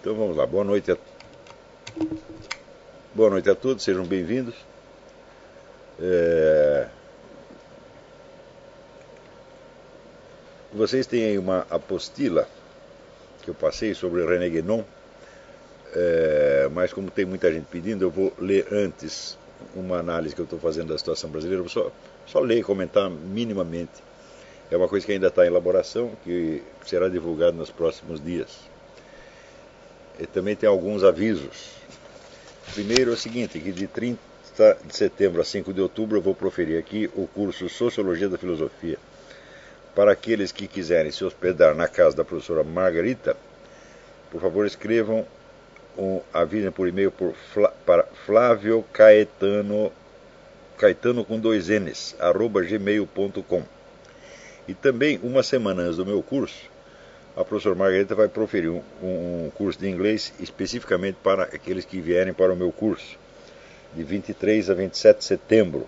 Então vamos lá. Boa noite a Boa noite a todos, sejam bem-vindos. É... Vocês têm aí uma apostila que eu passei sobre René Guénon, é... mas como tem muita gente pedindo, eu vou ler antes uma análise que eu estou fazendo da situação brasileira. Vou só, só ler e comentar minimamente. É uma coisa que ainda está em elaboração, que será divulgado nos próximos dias. E também tem alguns avisos. Primeiro é o seguinte, que de 30 de setembro a 5 de outubro eu vou proferir aqui o curso Sociologia da Filosofia. Para aqueles que quiserem se hospedar na casa da professora Margarita, por favor escrevam um, avisem por e-mail por, para Flávio Caetano, Caetano com dois N's, arroba gmail.com. E também, uma semana antes do meu curso, a professora Margarita vai proferir um, um, curso de inglês especificamente para aqueles que vierem para o meu curso, de 23 a 27 de setembro,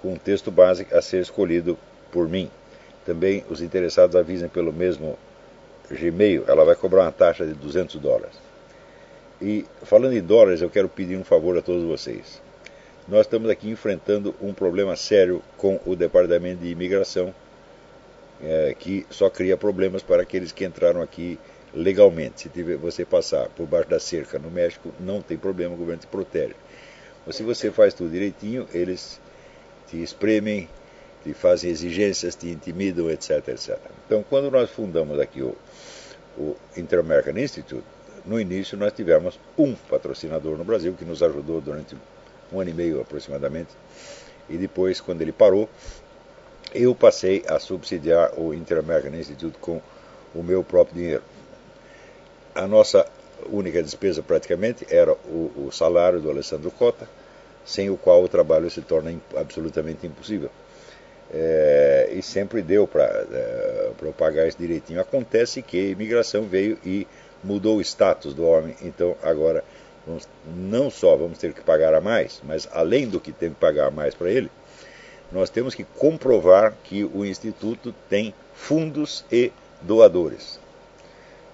com um texto básico a ser escolhido por mim. Também os interessados avisem pelo mesmo Gmail, ela vai cobrar uma taxa de 200 dólares. E falando em dólares, eu quero pedir um favor a todos vocês. Nós estamos aqui enfrentando um problema sério com o Departamento de Imigração é, que só cria problemas para aqueles que entraram aqui legalmente. Se tiver, você passar por baixo da cerca no México, não tem problema, o governo te protege. Mas se você faz tudo direitinho, eles te espremem, te fazem exigências, te intimidam, etc, etc. Então, quando nós fundamos aqui o, o Inter-American Institute, no início nós tivemos um patrocinador no Brasil que nos ajudou durante um ano e meio aproximadamente, e depois, quando ele parou, eu passei a subsidiar o Inter-American Institute com o meu próprio dinheiro. A nossa única despesa praticamente era o, o salário do Alessandro Cota, sem o qual o trabalho se torna absolutamente impossível. É, e sempre deu para é, eu pagar isso direitinho. Acontece que a imigração veio e mudou o status do homem, então agora vamos, não só vamos ter que pagar a mais, mas além do que tem que pagar a mais para ele, nós temos que comprovar que o Instituto tem fundos e doadores.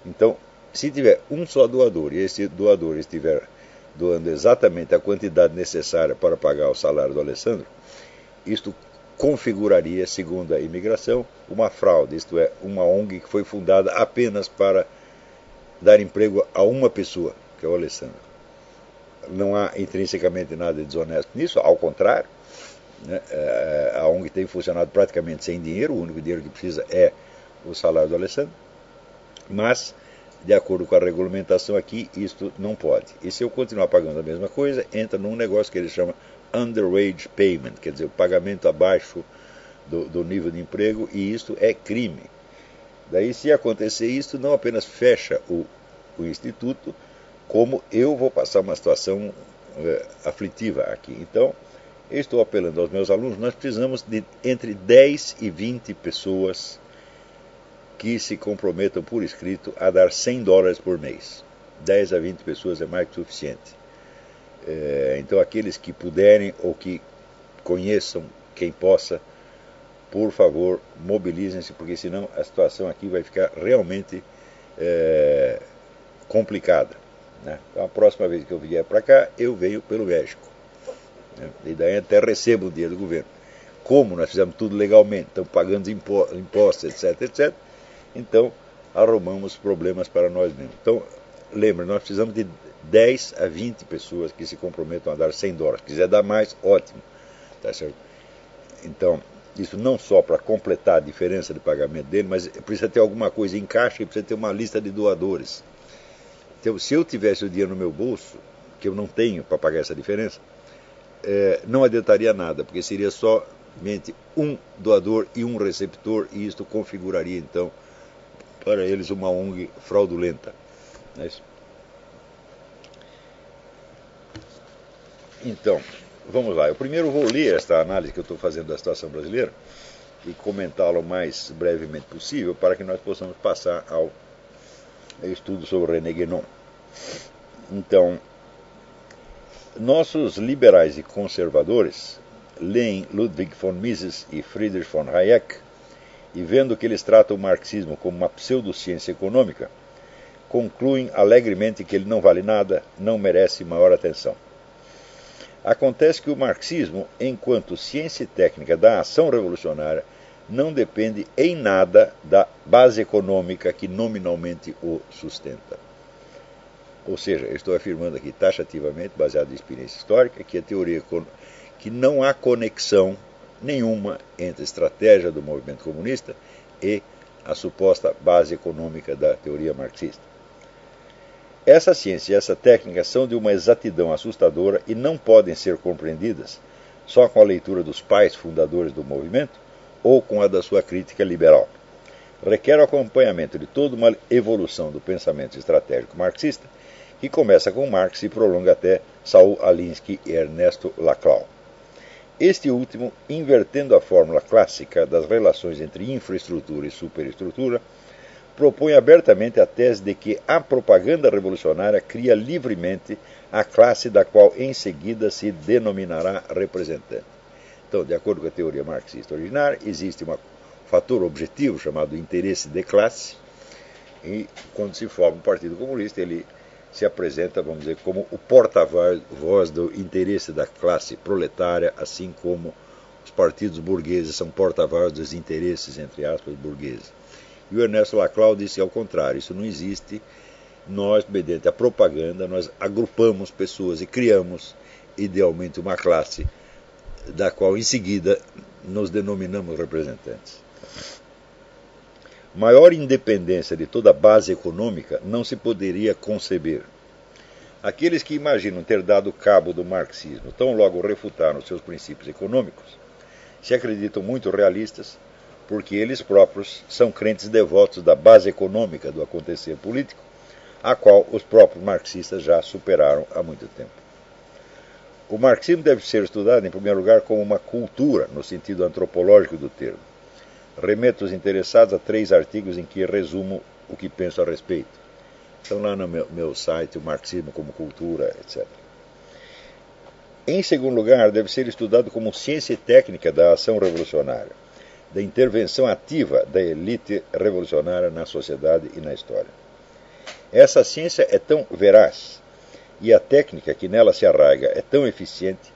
Então, se tiver um só doador e esse doador estiver doando exatamente a quantidade necessária para pagar o salário do Alessandro, isto configuraria, segundo a imigração, uma fraude, isto é, uma ONG que foi fundada apenas para dar emprego a uma pessoa, que é o Alessandro. Não há intrinsecamente nada de desonesto nisso, ao contrário, né? É, a ONG tem funcionado praticamente sem dinheiro, o único dinheiro que precisa é o salário do Alessandro, mas, de acordo com a regulamentação aqui, isto não pode. E se eu continuar pagando a mesma coisa, entra num negócio que eles chamam underwage payment, quer dizer, o pagamento abaixo do, do nível de emprego, e isto é crime. Daí, se acontecer isso, não apenas fecha o, o instituto, como eu vou passar uma situação é, aflitiva aqui. Então, eu estou apelando aos meus alunos, nós precisamos de entre 10 e 20 pessoas que se comprometam por escrito a dar 100 dólares por mês. 10 a 20 pessoas é mais que suficiente. É, então, aqueles que puderem ou que conheçam quem possa, por favor, mobilizem-se, porque senão a situação aqui vai ficar realmente é, complicada. Né? Então, a próxima vez que eu vier para cá, eu venho pelo México. Né? E daí até recebo o dinheiro do governo. Como nós fizemos tudo legalmente, estamos pagando impostos, etc, etc, então arrumamos problemas para nós mesmos. Então, lembre, nós precisamos de 10 a 20 pessoas que se comprometam a dar 100 dólares. Se quiser dar mais, ótimo. Tá certo? Então, isso não só para completar a diferença de pagamento dele, mas precisa ter alguma coisa em caixa e precisa ter uma lista de doadores. Então, se eu tivesse o dinheiro no meu bolso, que eu não tenho para pagar essa diferença, é, não adiantaria nada, porque seria somente um doador e um receptor, e isto configuraria então para eles uma ONG fraudulenta. É então, vamos lá. Eu primeiro vou ler esta análise que eu estou fazendo da situação brasileira e comentá-la o mais brevemente possível para que nós possamos passar ao estudo sobre René Guénon. Então, nossos liberais e conservadores leem Ludwig von Mises e Friedrich von Hayek e vendo que eles tratam o marxismo como uma pseudociência econômica, concluem alegremente que ele não vale nada, não merece maior atenção. Acontece que o marxismo, enquanto ciência técnica da ação revolucionária, não depende em nada da base econômica que nominalmente o sustenta. Ou seja, eu estou afirmando aqui taxativamente, baseado em experiência histórica, que a teoria que não há conexão nenhuma entre a estratégia do movimento comunista e a suposta base econômica da teoria marxista. Essa ciência e essa técnica são de uma exatidão assustadora e não podem ser compreendidas só com a leitura dos pais fundadores do movimento ou com a da sua crítica liberal. Requer o acompanhamento de toda uma evolução do pensamento estratégico marxista, que começa com Marx e prolonga até Saul Alinsky e Ernesto Laclau. Este último, invertendo a fórmula clássica das relações entre infraestrutura e superestrutura, propõe abertamente a tese de que a propaganda revolucionária cria livremente a classe da qual em seguida se denominará representante. Então, de acordo com a teoria marxista originária, existe um fator objetivo chamado interesse de classe, e quando se forma o Partido Comunista, ele se apresenta, vamos dizer, como o porta-voz do interesse da classe proletária, assim como os partidos burgueses são porta-voz dos interesses, entre aspas, burgueses. E o Ernesto Laclau disse ao contrário, isso não existe. Nós, mediante a propaganda, nós agrupamos pessoas e criamos idealmente uma classe da qual em seguida nos denominamos representantes. Maior independência de toda a base econômica não se poderia conceber. Aqueles que imaginam ter dado cabo do marxismo tão logo refutaram seus princípios econômicos se acreditam muito realistas porque eles próprios são crentes devotos da base econômica do acontecer político, a qual os próprios marxistas já superaram há muito tempo. O marxismo deve ser estudado, em primeiro lugar, como uma cultura, no sentido antropológico do termo. Remeto os interessados a três artigos em que resumo o que penso a respeito. Estão lá no meu, meu site, o Marxismo como Cultura, etc. Em segundo lugar, deve ser estudado como ciência técnica da ação revolucionária da intervenção ativa da elite revolucionária na sociedade e na história. Essa ciência é tão veraz e a técnica que nela se arraiga é tão eficiente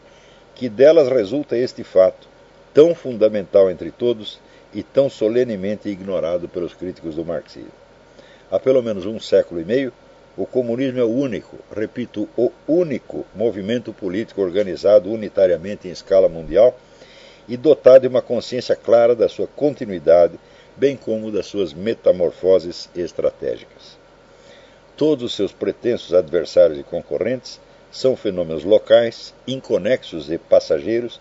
que delas resulta este fato, tão fundamental entre todos e tão solenemente ignorado pelos críticos do marxismo. Há pelo menos um século e meio, o comunismo é o único, repito, o único movimento político organizado unitariamente em escala mundial e dotado de uma consciência clara da sua continuidade, bem como das suas metamorfoses estratégicas. Todos os seus pretensos adversários e concorrentes são fenômenos locais, inconexos e passageiros,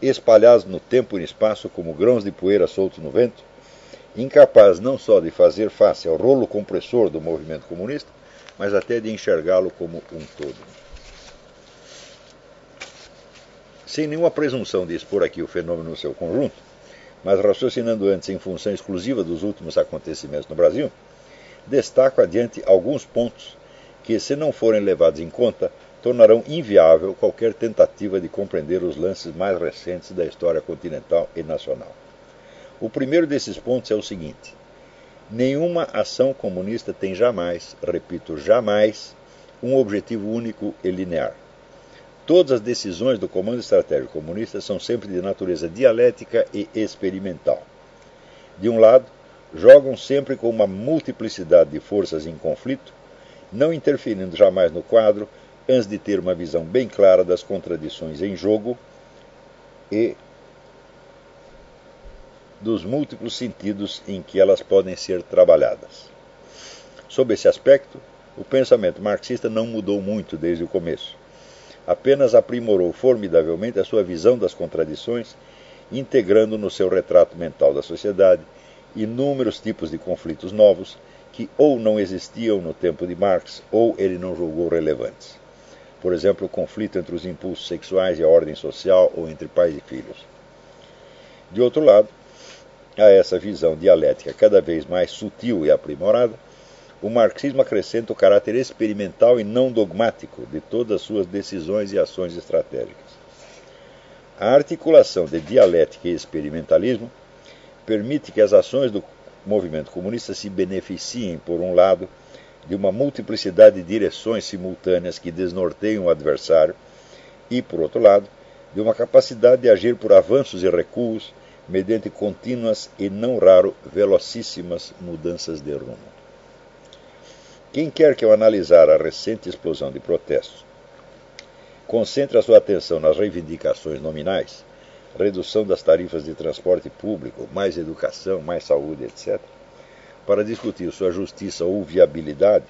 espalhados no tempo e no espaço como grãos de poeira soltos no vento, incapazes não só de fazer face ao rolo compressor do movimento comunista, mas até de enxergá-lo como um todo. sem nenhuma presunção de expor aqui o fenômeno no seu conjunto, mas raciocinando antes em função exclusiva dos últimos acontecimentos no Brasil, destaco adiante alguns pontos que, se não forem levados em conta, tornarão inviável qualquer tentativa de compreender os lances mais recentes da história continental e nacional. O primeiro desses pontos é o seguinte: nenhuma ação comunista tem jamais, repito, jamais, um objetivo único e linear. Todas as decisões do Comando Estratégico Comunista são sempre de natureza dialética e experimental. De um lado, jogam sempre com uma multiplicidade de forças em conflito, não interferindo jamais no quadro, antes de ter uma visão bem clara das contradições em jogo e dos múltiplos sentidos em que elas podem ser trabalhadas. Sob esse aspecto, o pensamento marxista não mudou muito desde o começo apenas aprimorou formidavelmente a sua visão das contradições, integrando no seu retrato mental da sociedade inúmeros tipos de conflitos novos que ou não existiam no tempo de Marx ou ele não julgou relevantes. Por exemplo, o conflito entre os impulsos sexuais e a ordem social ou entre pais e filhos. De outro lado, a essa visão dialética cada vez mais sutil e aprimorada, o marxismo acrescenta o caráter experimental e não dogmático de todas as suas decisões e ações estratégicas. A articulação de dialética e experimentalismo permite que as ações do movimento comunista se beneficiem, por um lado, de uma multiplicidade de direções simultâneas que desnorteiam o adversário e, por outro lado, de uma capacidade de agir por avanços e recuos mediante contínuas e, não raro, velocíssimas mudanças de rumo. Quem quer que ao analisar a recente explosão de protestos concentre a sua atenção nas reivindicações nominais, redução das tarifas de transporte público, mais educação, mais saúde, etc., para discutir sua justiça ou viabilidade,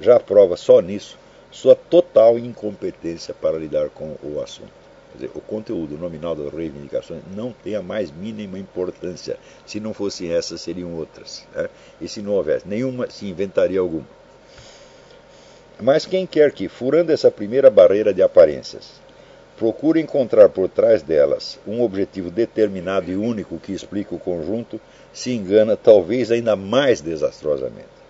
já prova só nisso sua total incompetência para lidar com o assunto. Quer dizer, o conteúdo nominal das reivindicações não tem a mais mínima importância. Se não fossem essas, seriam outras. Né? E se não houvesse nenhuma, se inventaria alguma. Mas quem quer que, furando essa primeira barreira de aparências, procure encontrar por trás delas um objetivo determinado e único que explica o conjunto, se engana talvez ainda mais desastrosamente.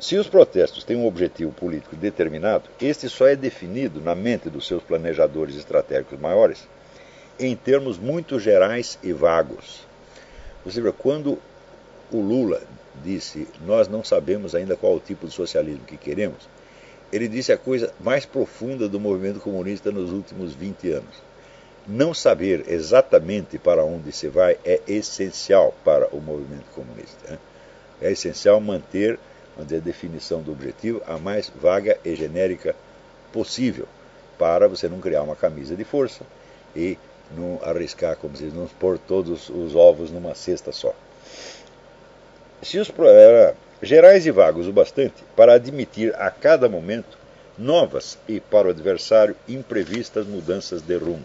Se os protestos têm um objetivo político determinado, este só é definido na mente dos seus planejadores estratégicos maiores em termos muito gerais e vagos. Você vê, quando o Lula disse nós não sabemos ainda qual o tipo de socialismo que queremos, ele disse a coisa mais profunda do movimento comunista nos últimos 20 anos. Não saber exatamente para onde se vai é essencial para o movimento comunista. Né? É essencial manter a definição do objetivo a mais vaga e genérica possível, para você não criar uma camisa de força e não arriscar, como se diz, não pôr todos os ovos numa cesta só. Se os era gerais e vagos o bastante para admitir a cada momento novas e, para o adversário, imprevistas mudanças de rumo.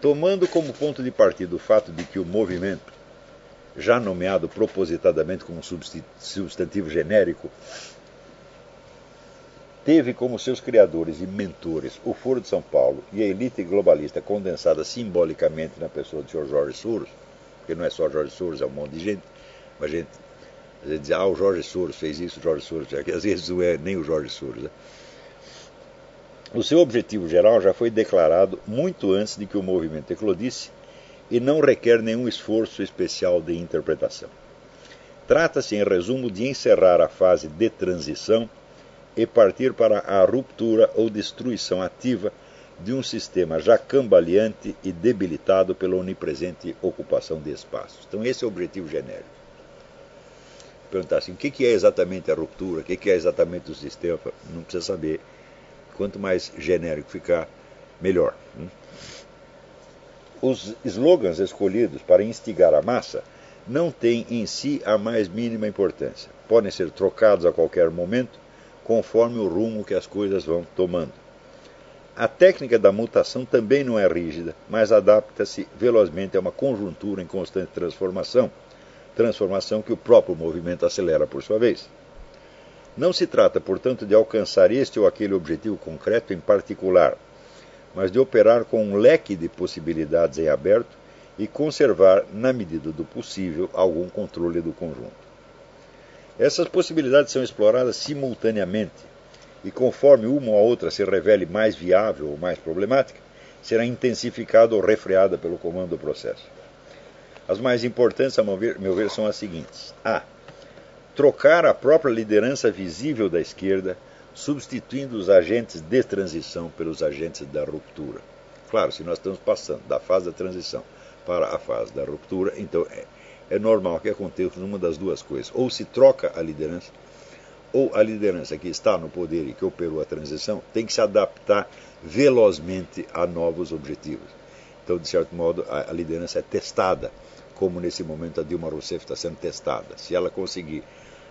Tomando como ponto de partida o fato de que o movimento já nomeado propositadamente como substantivo genérico, teve como seus criadores e mentores o Foro de São Paulo e a elite globalista condensada simbolicamente na pessoa do Sr. Jorge Soros, porque não é só Jorge Soros, é um monte de gente, mas gente, a gente diz, ah, o Jorge Soros fez isso, o Jorge Soros, que às vezes não é nem o Jorge Soros. Né? O seu objetivo geral já foi declarado muito antes de que o movimento eclodisse e não requer nenhum esforço especial de interpretação. Trata-se, em resumo, de encerrar a fase de transição e partir para a ruptura ou destruição ativa de um sistema já cambaleante e debilitado pela onipresente ocupação de espaços. Então, esse é o objetivo genérico. Perguntar assim, o que é exatamente a ruptura, o que é exatamente o sistema, não precisa saber. Quanto mais genérico ficar, melhor. Hum? Os slogans escolhidos para instigar a massa não têm em si a mais mínima importância. Podem ser trocados a qualquer momento, conforme o rumo que as coisas vão tomando. A técnica da mutação também não é rígida, mas adapta-se velozmente a uma conjuntura em constante transformação, transformação que o próprio movimento acelera por sua vez. Não se trata, portanto, de alcançar este ou aquele objetivo concreto em particular, mas de operar com um leque de possibilidades em aberto e conservar, na medida do possível, algum controle do conjunto. Essas possibilidades são exploradas simultaneamente e, conforme uma ou outra se revele mais viável ou mais problemática, será intensificada ou refreada pelo comando do processo. As mais importantes, a meu ver, são as seguintes: A. Trocar a própria liderança visível da esquerda substituindo os agentes de transição pelos agentes da ruptura. Claro, se nós estamos passando da fase da transição para a fase da ruptura, então é, é normal que aconteça uma das duas coisas. Ou se troca a liderança, ou a liderança que está no poder e que operou a transição tem que se adaptar velozmente a novos objetivos. Então, de certo modo, a, liderança é testada, como nesse momento a Dilma Rousseff está sendo testada. Se ela conseguir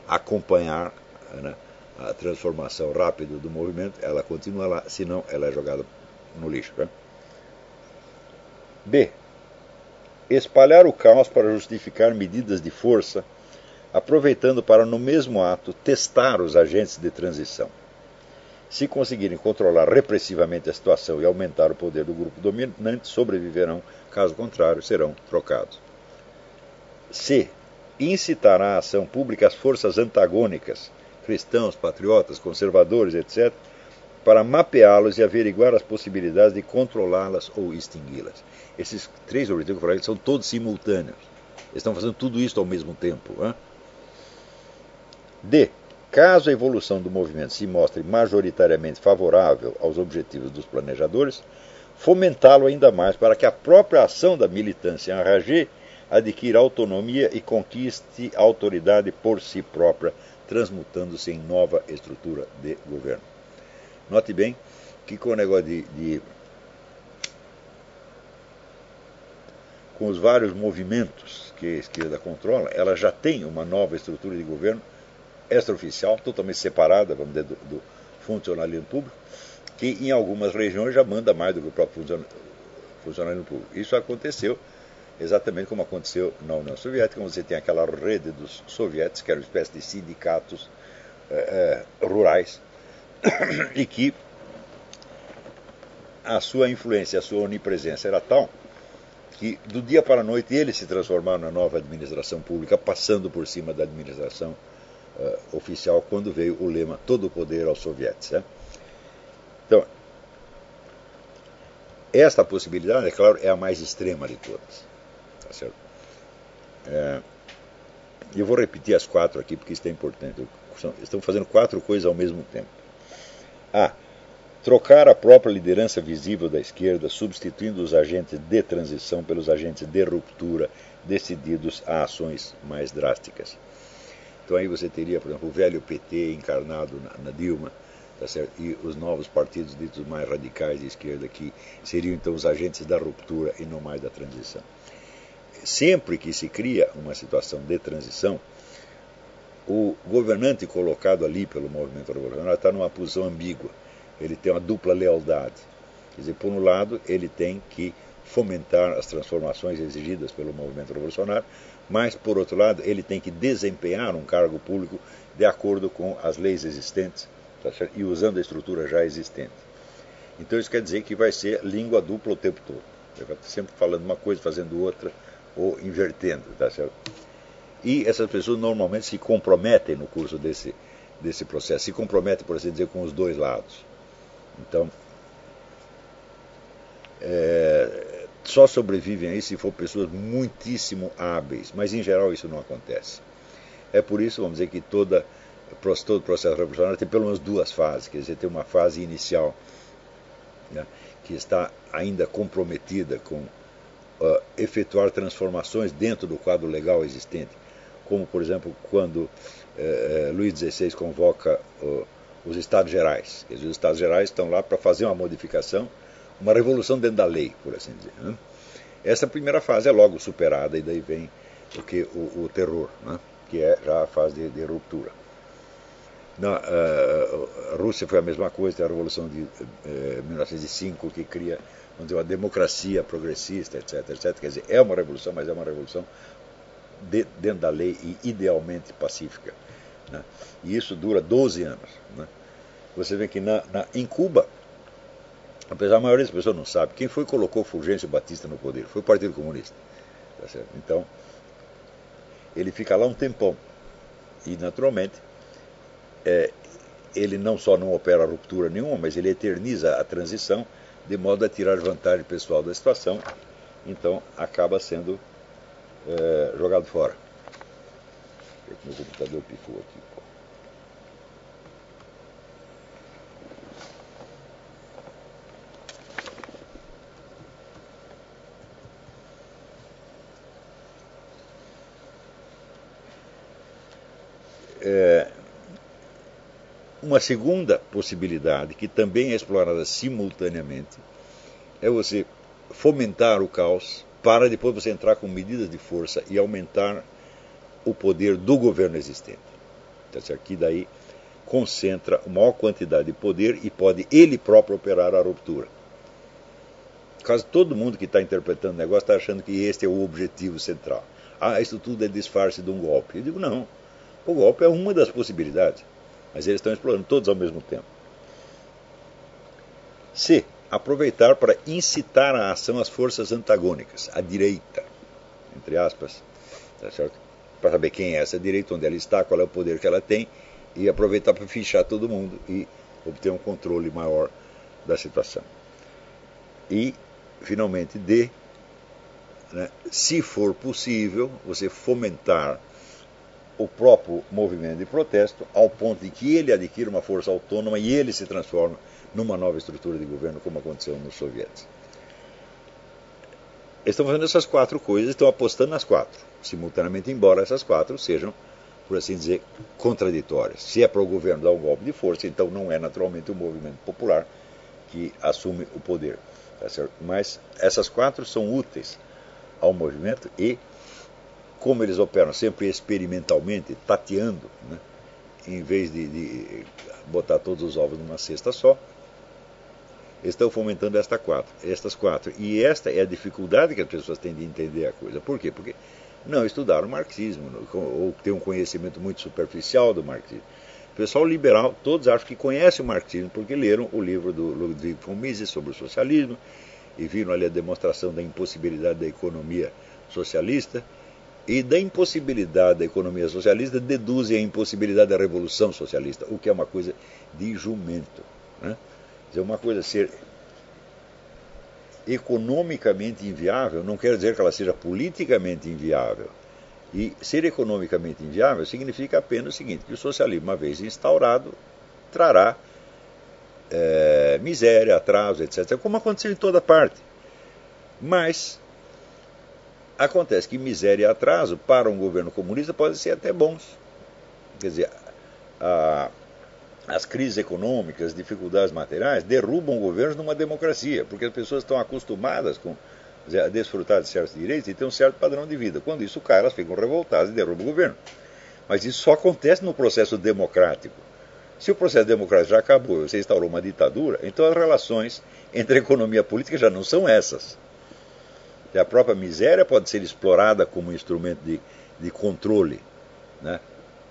acompanhar né, a transformação rápida do movimento, ela continua lá, senão ela é jogada no lixo. Né? B. Espalhar o caos para justificar medidas de força, aproveitando para, no mesmo ato, testar os agentes de transição. Se conseguirem controlar repressivamente a situação e aumentar o poder do grupo dominante, sobreviverão, caso contrário, serão trocados. C. Incitar à ação pública as forças antagônicas cristãos, patriotas, conservadores, etc., para mapeá-los e averiguar as possibilidades de controlá-las ou extingui-las. Esses três objetivos que eu falei são todos simultâneos. Eles estão fazendo tudo isso ao mesmo tempo. Hein? D. Caso a evolução do movimento se mostre majoritariamente favorável aos objetivos dos planejadores, fomentá-lo ainda mais para que a própria ação da militância em Ragé adquira autonomia e conquiste autoridade por si própria, transmutando-se em nova estrutura de governo. Note bem que com o negócio de, de com os vários movimentos que a esquerda controla, ela já tem uma nova estrutura de governo extraoficial, totalmente separada, vamos dizer, do, do funcionalismo público, que em algumas regiões já manda mais do que o próprio funcionalismo público. Isso aconteceu exatamente como aconteceu na União Soviética, onde você tem aquela rede dos sovietes, que era uma espécie de sindicatos eh, eh, rurais, e que a sua influência, a sua onipresença era tal que do dia para a noite eles se transformaram na nova administração pública, passando por cima da administração uh, oficial quando veio o lema todo o poder aos sovietes. Né? Então, esta possibilidade, é claro, é a mais extrema de todas. Tá certo? É, eu vou repetir as quatro aqui porque isso é importante. Estão fazendo quatro coisas ao mesmo tempo. A. Trocar a própria liderança visível da esquerda, substituindo os agentes de transição pelos agentes de ruptura, decididos a ações mais drásticas. Então aí você teria, por exemplo, o velho PT encarnado na, na Dilma, tá e os novos partidos ditos mais radicais de esquerda, que seriam então os agentes da ruptura e não mais da transição. Sempre que se cria uma situação de transição, o governante colocado ali pelo movimento revolucionário está numa posição ambígua ele tem uma dupla lealdade. Quer dizer, por um lado, ele tem que fomentar as transformações exigidas pelo movimento revolucionário, mas, por outro lado, ele tem que desempenhar um cargo público de acordo com as leis existentes tá e usando a estrutura já existente. Então, isso quer dizer que vai ser língua dupla o tempo todo. Ele vai sempre falando uma coisa, fazendo outra, ou invertendo. Tá certo? E essas pessoas normalmente se comprometem no curso desse, desse processo, se comprometem, por assim dizer, com os dois lados. Então, é, só sobrevivem aí se for pessoas muitíssimo hábeis, mas em geral isso não acontece. É por isso, vamos dizer, que toda, todo processo revolucionário tem pelo menos duas fases, quer dizer, tem uma fase inicial né, que está ainda comprometida com uh, efetuar transformações dentro do quadro legal existente, como, por exemplo, quando uh, Luís XVI convoca uh, os Estados Gerais. Os Estados Gerais estão lá para fazer uma modificação, uma revolução dentro da lei, por assim dizer. Né? Essa primeira fase é logo superada e daí vem o, que, o, o terror, né? que é já a fase de, de ruptura. Na uh, Rússia foi a mesma coisa, a Revolução de uh, eh, 1905 que cria dizer, uma democracia progressista, etc, etc. Quer dizer, é uma revolução, mas é uma revolução de, dentro da lei e idealmente pacífica. Né? E isso dura 12 anos. Né? Você vê que na, na, em Cuba, apesar da maioria das pessoas não sabe, quem foi que colocou Fulgêncio Batista no poder? Foi o Partido Comunista. Tá então, ele fica lá um tempão. E, naturalmente, é, ele não só não opera ruptura nenhuma, mas ele eterniza a transição de modo a tirar vantagem pessoal da situação. Então, acaba sendo é, jogado fora. Meu computador pifou aqui. É, uma segunda possibilidade, que também é explorada simultaneamente, é você fomentar o caos para depois você entrar com medidas de força e aumentar o poder do governo existente. Então, aqui daí concentra uma maior quantidade de poder e pode ele próprio operar a ruptura. Quase todo mundo que está interpretando o negócio está achando que este é o objetivo central. Ah, isso tudo é disfarce de um golpe. Eu digo, não. O golpe é uma das possibilidades, mas eles estão explorando todos ao mesmo tempo. C. Aproveitar para incitar a ação as forças antagônicas, a direita, entre aspas, tá para saber quem é essa direita, onde ela está, qual é o poder que ela tem, e aproveitar para fichar todo mundo e obter um controle maior da situação. E, finalmente, D, né, se for possível, você fomentar o próprio movimento de protesto ao ponto de que ele adquira uma força autônoma e ele se transforma numa nova estrutura de governo, como aconteceu nos soviéticos. Estão fazendo essas quatro coisas, estão apostando nas quatro, simultaneamente, embora essas quatro sejam, por assim dizer, contraditórias. Se é para o governo dar um golpe de força, então não é naturalmente o movimento popular que assume o poder. Tá Mas essas quatro são úteis ao movimento e, como eles operam sempre experimentalmente, tateando, né, em vez de, de botar todos os ovos numa cesta só, estão fomentando esta quatro, estas quatro. E esta é a dificuldade que as pessoas têm de entender a coisa. Por quê? Porque não estudaram marxismo, ou têm um conhecimento muito superficial do marxismo. O pessoal liberal, todos acham que conhecem o marxismo porque leram o livro do Ludwig von Mises sobre o socialismo e viram ali a demonstração da impossibilidade da economia socialista e da impossibilidade da economia socialista deduzem a impossibilidade da revolução socialista, o que é uma coisa de jumento. Né? uma coisa ser economicamente inviável não quer dizer que ela seja politicamente inviável. E ser economicamente inviável significa apenas o seguinte: que o socialismo, uma vez instaurado, trará é, miséria, atraso, etc., como aconteceu em toda parte. Mas acontece que miséria e atraso para um governo comunista podem ser até bons. Quer dizer, a, as crises econômicas, dificuldades materiais, derrubam governos numa democracia, porque as pessoas estão acostumadas com, a desfrutar de certos direitos e ter um certo padrão de vida. Quando isso cai, elas ficam revoltadas e derrubam o governo. Mas isso só acontece no processo democrático. Se o processo democrático já acabou e você instaurou uma ditadura, então as relações entre economia e política já não são essas. E a própria miséria pode ser explorada como instrumento de, de controle. Né?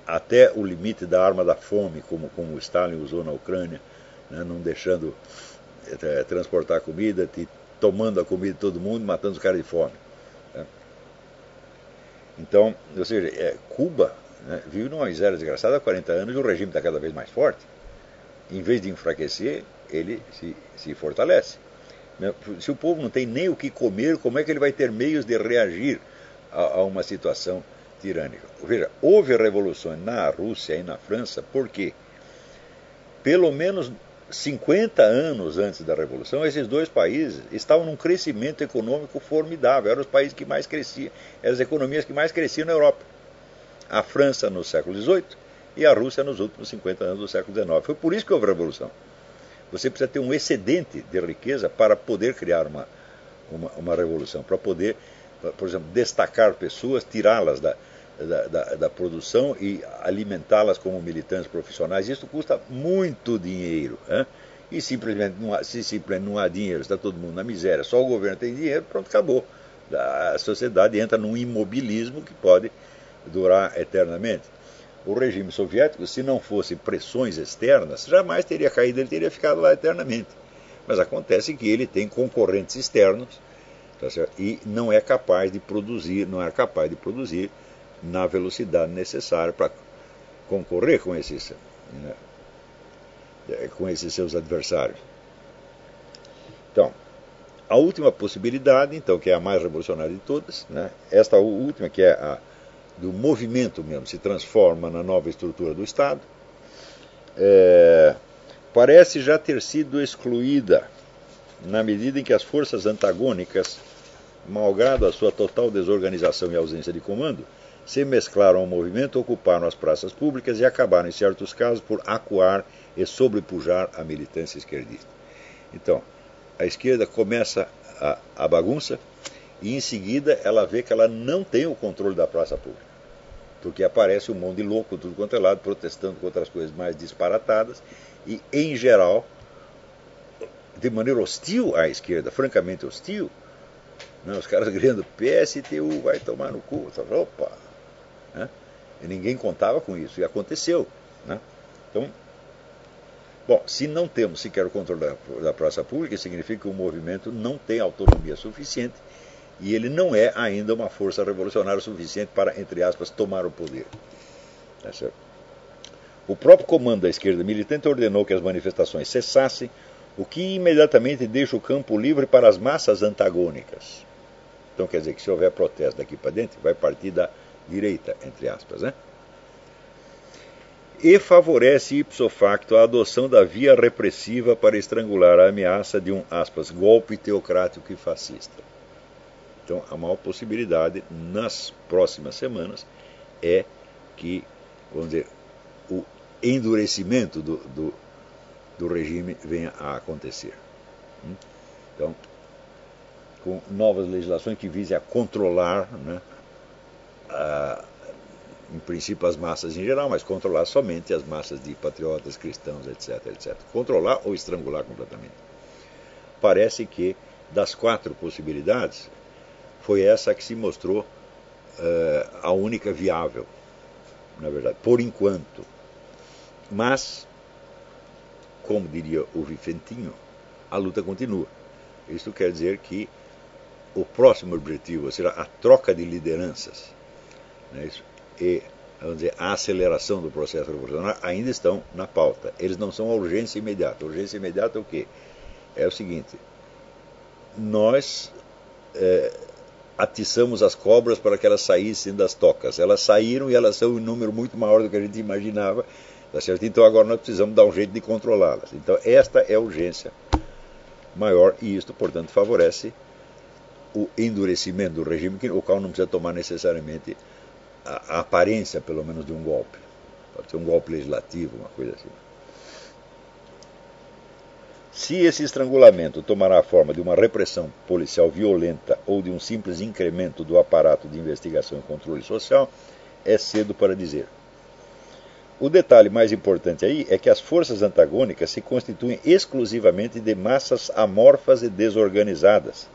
até o limite da arma da fome, como, como Stalin usou na Ucrânia, né, não deixando é, transportar comida, te, tomando a comida de todo mundo, matando os caras de fome. Né. Então, ou seja, é, Cuba né, vive numa miséria desgraçada há 40 anos e o regime está cada vez mais forte. Em vez de enfraquecer, ele se, se fortalece. Né. Se o povo não tem nem o que comer, como é que ele vai ter meios de reagir a, a uma situação tirânica. Veja, houve revoluções na Rússia e na França, porque pelo menos 50 anos antes da Revolução, esses dois países estavam num crescimento econômico formidável. Eram os países que mais cresciam, eram as economias que mais cresciam na Europa. A França no século XVIII e a Rússia nos últimos 50 anos do século XIX. Foi por isso que houve Revolução. Você precisa ter um excedente de riqueza para poder criar uma, uma, uma revolução, para poder por exemplo, destacar pessoas, tirá-las da, da, da, da, produção e alimentá-las como militantes profissionais. Isso custa muito dinheiro. Hein? E simplesmente não há, se simplesmente não há dinheiro, está todo mundo na miséria, só o governo tem dinheiro, pronto, acabou. A sociedade entra num imobilismo que pode durar eternamente. O regime soviético, se não fosse pressões externas, jamais teria caído, ele teria ficado lá eternamente. Mas acontece que ele tem concorrentes externos Tá e não é capaz de produzir, não é capaz de produzir na velocidade necessária para concorrer com esses, né, com esses seus adversários. Então, a última possibilidade, então, que é a mais revolucionária de todas, né, esta última, que é a do movimento mesmo, se transforma na nova estrutura do Estado, é, parece já ter sido excluída na medida em que as forças antagônicas, malgrado a sua total desorganização e ausência de comando, se mesclaram ao movimento, ocuparam as praças públicas e acabaram, em certos casos, por acuar e sobrepujar a militância esquerdista. Então, a esquerda começa a, a bagunça e, em seguida, ela vê que ela não tem o controle da praça pública. Porque aparece um monte de louco, tudo quanto é lado, protestando contra as coisas mais disparatadas e, em geral, de maneira hostil à esquerda, francamente hostil, né? os caras gritando PSTU vai tomar no cu. Opa! Né? E ninguém contava com isso, e aconteceu. Né? Então, bom, se não temos sequer o controle da, da praça pública, significa que o movimento não tem autonomia suficiente e ele não é ainda uma força revolucionária suficiente para, entre aspas, tomar o poder. Tá o próprio comando da esquerda militante ordenou que as manifestações cessassem o que imediatamente deixa o campo livre para as massas antagônicas. Então quer dizer que se houver protesto daqui para dentro, vai partir da direita, entre aspas, né? e favorece ipso facto a adoção da via repressiva para estrangular a ameaça de um, aspas, golpe teocrático e fascista. Então, a maior possibilidade nas próximas semanas é que, vamos dizer, o endurecimento do, do, do regime venha a acontecer. Hum? Então, com novas legislações que visem a controlar, né, a, em princípio as massas em geral, mas controlar somente as massas de patriotas, cristãos, etc, etc. Controlar ou estrangular completamente. Parece que das quatro possibilidades, foi essa que se mostrou uh, a única viável, na verdade, por enquanto. Mas, como diria o Vicentinho, a luta continua. Isso quer dizer que o próximo objetivo será a troca de lideranças né, e vamos dizer, a aceleração do processo revolucionário ainda estão na pauta. Eles não são a urgência imediata. A urgência imediata é o quê? É o seguinte: nós é, atiçamos as cobras para que elas saíssem das tocas. Elas saíram e elas são em número muito maior do que a gente imaginava. Tá certo? Então agora nós precisamos dar um jeito de controlá-las. Então esta é a urgência maior e isto, portanto, favorece o endurecimento do regime, o qual não precisa tomar necessariamente a, a aparência, pelo menos, de um golpe. Pode ser um golpe legislativo, uma coisa assim. Se esse estrangulamento tomará a forma de uma repressão policial violenta ou de um simples incremento do aparato de investigação e controle social, é cedo para dizer. O detalhe mais importante aí é que as forças antagônicas se constituem exclusivamente de massas amorfas e desorganizadas,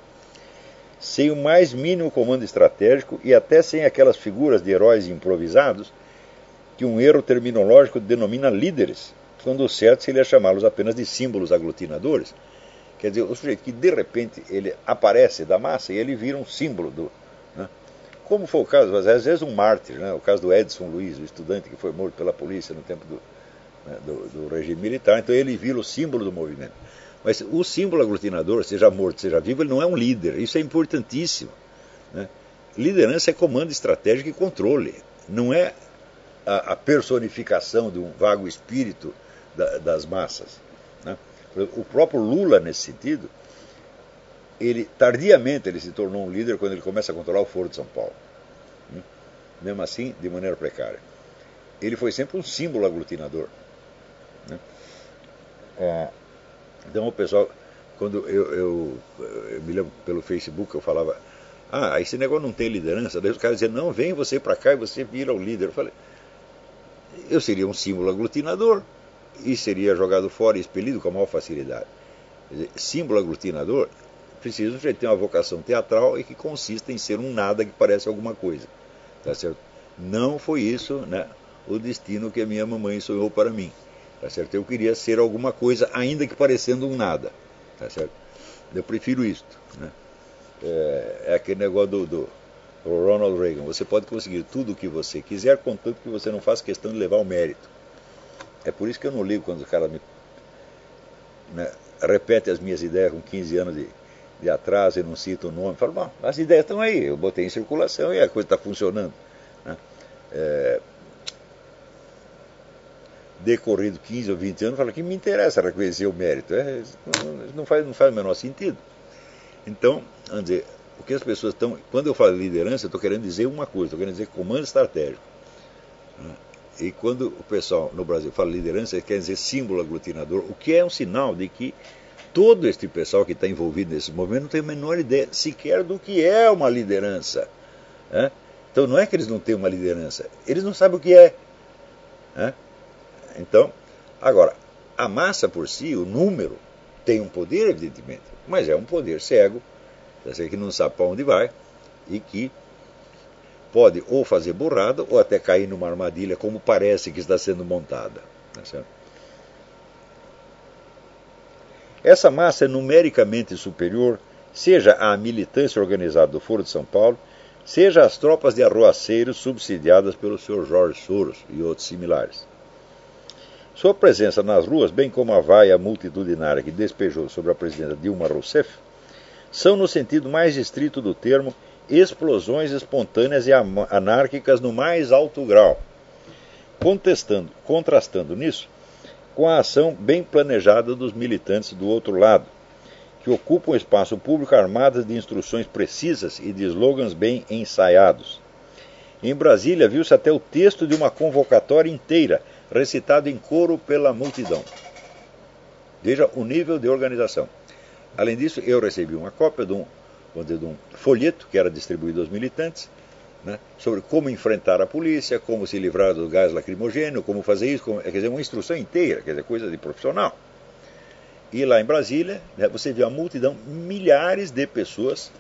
sem o mais mínimo comando estratégico e até sem aquelas figuras de heróis improvisados que um erro terminológico denomina líderes, quando o certo seria chamá-los apenas de símbolos aglutinadores. Quer dizer, o sujeito que de repente ele aparece da massa e ele vira um símbolo do. Né? Como foi o caso, às vezes um mártir, né? o caso do Edson Luiz, o estudante que foi morto pela polícia no tempo do, né, do, do regime militar, então ele vira o símbolo do movimento. Mas o símbolo aglutinador, seja morto, seja vivo, ele não é um líder. Isso é importantíssimo. Né? Liderança é comando estratégico e controle. Não é a, a personificação de um vago espírito da, das massas. Né? O próprio Lula, nesse sentido, ele tardiamente ele se tornou um líder quando ele começa a controlar o Foro de São Paulo. Né? Mesmo assim, de maneira precária. Ele foi sempre um símbolo aglutinador. Né? É, então o pessoal, quando eu, eu, eu, me lembro pelo Facebook, eu falava, ah, esse negócio não tem liderança. Daí os caras diziam, não, vem você para cá e você vira o líder. Eu falei, eu seria um símbolo aglutinador e seria jogado fora e expelido com a maior facilidade. Dizer, símbolo aglutinador precisa de ter uma vocação teatral e que consiste em ser um nada que parece alguma coisa. Tá certo? Não foi isso né, o destino que a minha mamãe sonhou para mim. Tá certo? Eu queria ser alguma coisa, ainda que parecendo um nada. Tá certo? Eu prefiro isto. Né? É, é, aquele negócio do, do, Ronald Reagan. Você pode conseguir tudo o que você quiser, contanto que você não faça questão de levar o mérito. É por isso que eu não ligo quando o cara me né, repete as minhas ideias com 15 anos de, de atraso e não cita o nome. Falo, bom, as ideias estão aí, eu botei em circulação e a coisa está funcionando. Né? É, decorrido 15 ou 20 anos, fala que me interessa reconhecer o mérito. É, não, faz, não faz o menor sentido. Então, vamos dizer, o que as pessoas estão. Quando eu falo liderança, eu estou querendo dizer uma coisa, estou querendo dizer comando estratégico. E quando o pessoal no Brasil fala liderança, quer dizer símbolo aglutinador, o que é um sinal de que todo este pessoal que está envolvido nesse movimento não tem a menor ideia sequer do que é uma liderança. Né? Então não é que eles não têm uma liderança, eles não sabem o que é. Né? Então, agora, a massa por si, o número, tem um poder, evidentemente, mas é um poder cego, que não sabe para onde vai e que pode ou fazer burrada ou até cair numa armadilha, como parece que está sendo montada. Tá Essa massa é numericamente superior, seja à militância organizada do Foro de São Paulo, seja às tropas de arroaceiros subsidiadas pelo Sr. Jorge Soros e outros similares. Sua presença nas ruas, bem como a vaia multitudinária que despejou sobre a presidenta Dilma Rousseff, são, no sentido mais estrito do termo, explosões espontâneas e anárquicas no mais alto grau. contestando, contrastando nisso com a ação bem planejada dos militantes do outro lado, que ocupam o espaço público armadas de instruções precisas e de slogans bem ensaiados. Em Brasília, viu-se até o texto de uma convocatória inteira, recitado em coro pela multidão. Veja o nível de organização. Além disso, eu recebi uma cópia de um, dizer, de um folheto que era distribuído aos militantes, né, sobre como enfrentar a polícia, como se livrar do gás lacrimogêneo, como fazer isso, como, quer dizer, uma instrução inteira, quer dizer, coisa de profissional. E lá em Brasília, né, você vê a multidão, milhares de pessoas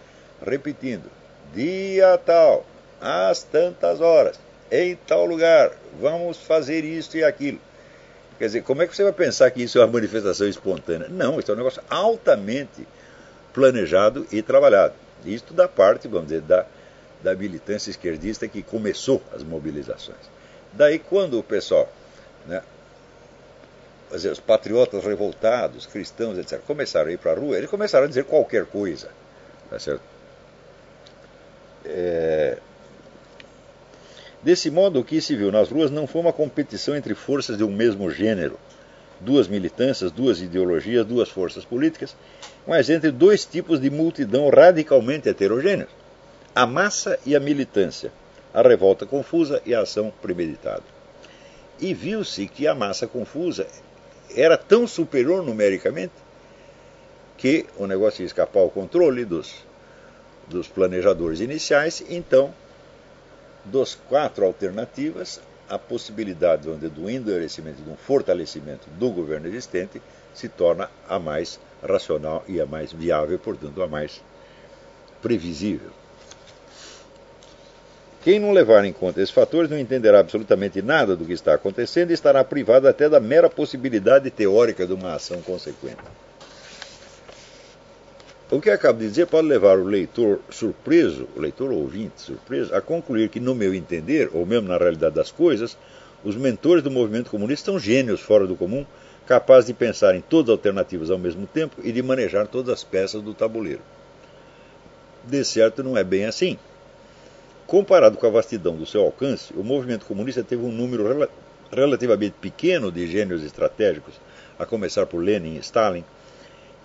repetindo: dia tal, às tantas horas, em tal lugar, vamos fazer isso e aquilo. Quer dizer, como é que você vai pensar que isso é uma manifestação espontânea? Não, isso é um negócio altamente planejado e trabalhado. Isto da parte, vamos dizer, da, da militância esquerdista que começou as mobilizações. Daí, quando o pessoal, né, dizer, os patriotas revoltados, cristãos, etc., começaram a ir para a rua, eles começaram a dizer qualquer coisa. Tá certo? É... Desse modo, o que se viu nas ruas não foi uma competição entre forças de um mesmo gênero, duas militâncias, duas ideologias, duas forças políticas, mas entre dois tipos de multidão radicalmente heterogêneos a massa e a militância, a revolta confusa e a ação premeditada. E viu-se que a massa confusa era tão superior numericamente que o negócio ia escapar ao controle dos, dos planejadores iniciais, então, dos quatro alternativas, a possibilidade do endurecimento, de um fortalecimento do governo existente, se torna a mais racional e a mais viável, portanto, a mais previsível. Quem não levar em conta esses fatores não entenderá absolutamente nada do que está acontecendo e estará privado até da mera possibilidade teórica de uma ação consequente. O que acabo de dizer pode levar o leitor surpreso, o leitor ouvinte surpreso, a concluir que, no meu entender, ou mesmo na realidade das coisas, os mentores do movimento comunista são gênios fora do comum, capazes de pensar em todas as alternativas ao mesmo tempo e de manejar todas as peças do tabuleiro. De certo, não é bem assim. Comparado com a vastidão do seu alcance, o movimento comunista teve um número rel relativamente pequeno de gênios estratégicos, a começar por Lenin e Stalin,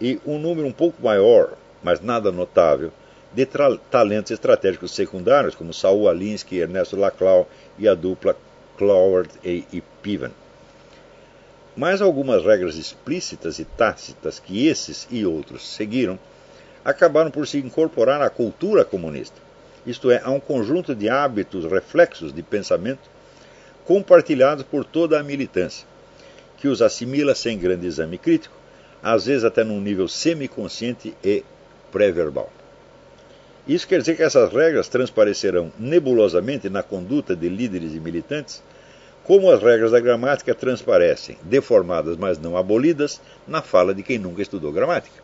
e um número um pouco maior, mas nada notável, de talentos estratégicos secundários, como Saul Alinsky, Ernesto Laclau e a dupla Cloward e Piven. Mas algumas regras explícitas e tácitas que esses e outros seguiram acabaram por se incorporar à cultura comunista isto é, a um conjunto de hábitos reflexos de pensamento compartilhados por toda a militância, que os assimila sem grande exame crítico, às vezes até num nível semiconsciente e pré-verbal. Isso quer dizer que essas regras transparecerão nebulosamente na conduta de líderes e militantes, como as regras da gramática transparecem, deformadas mas não abolidas, na fala de quem nunca estudou gramática.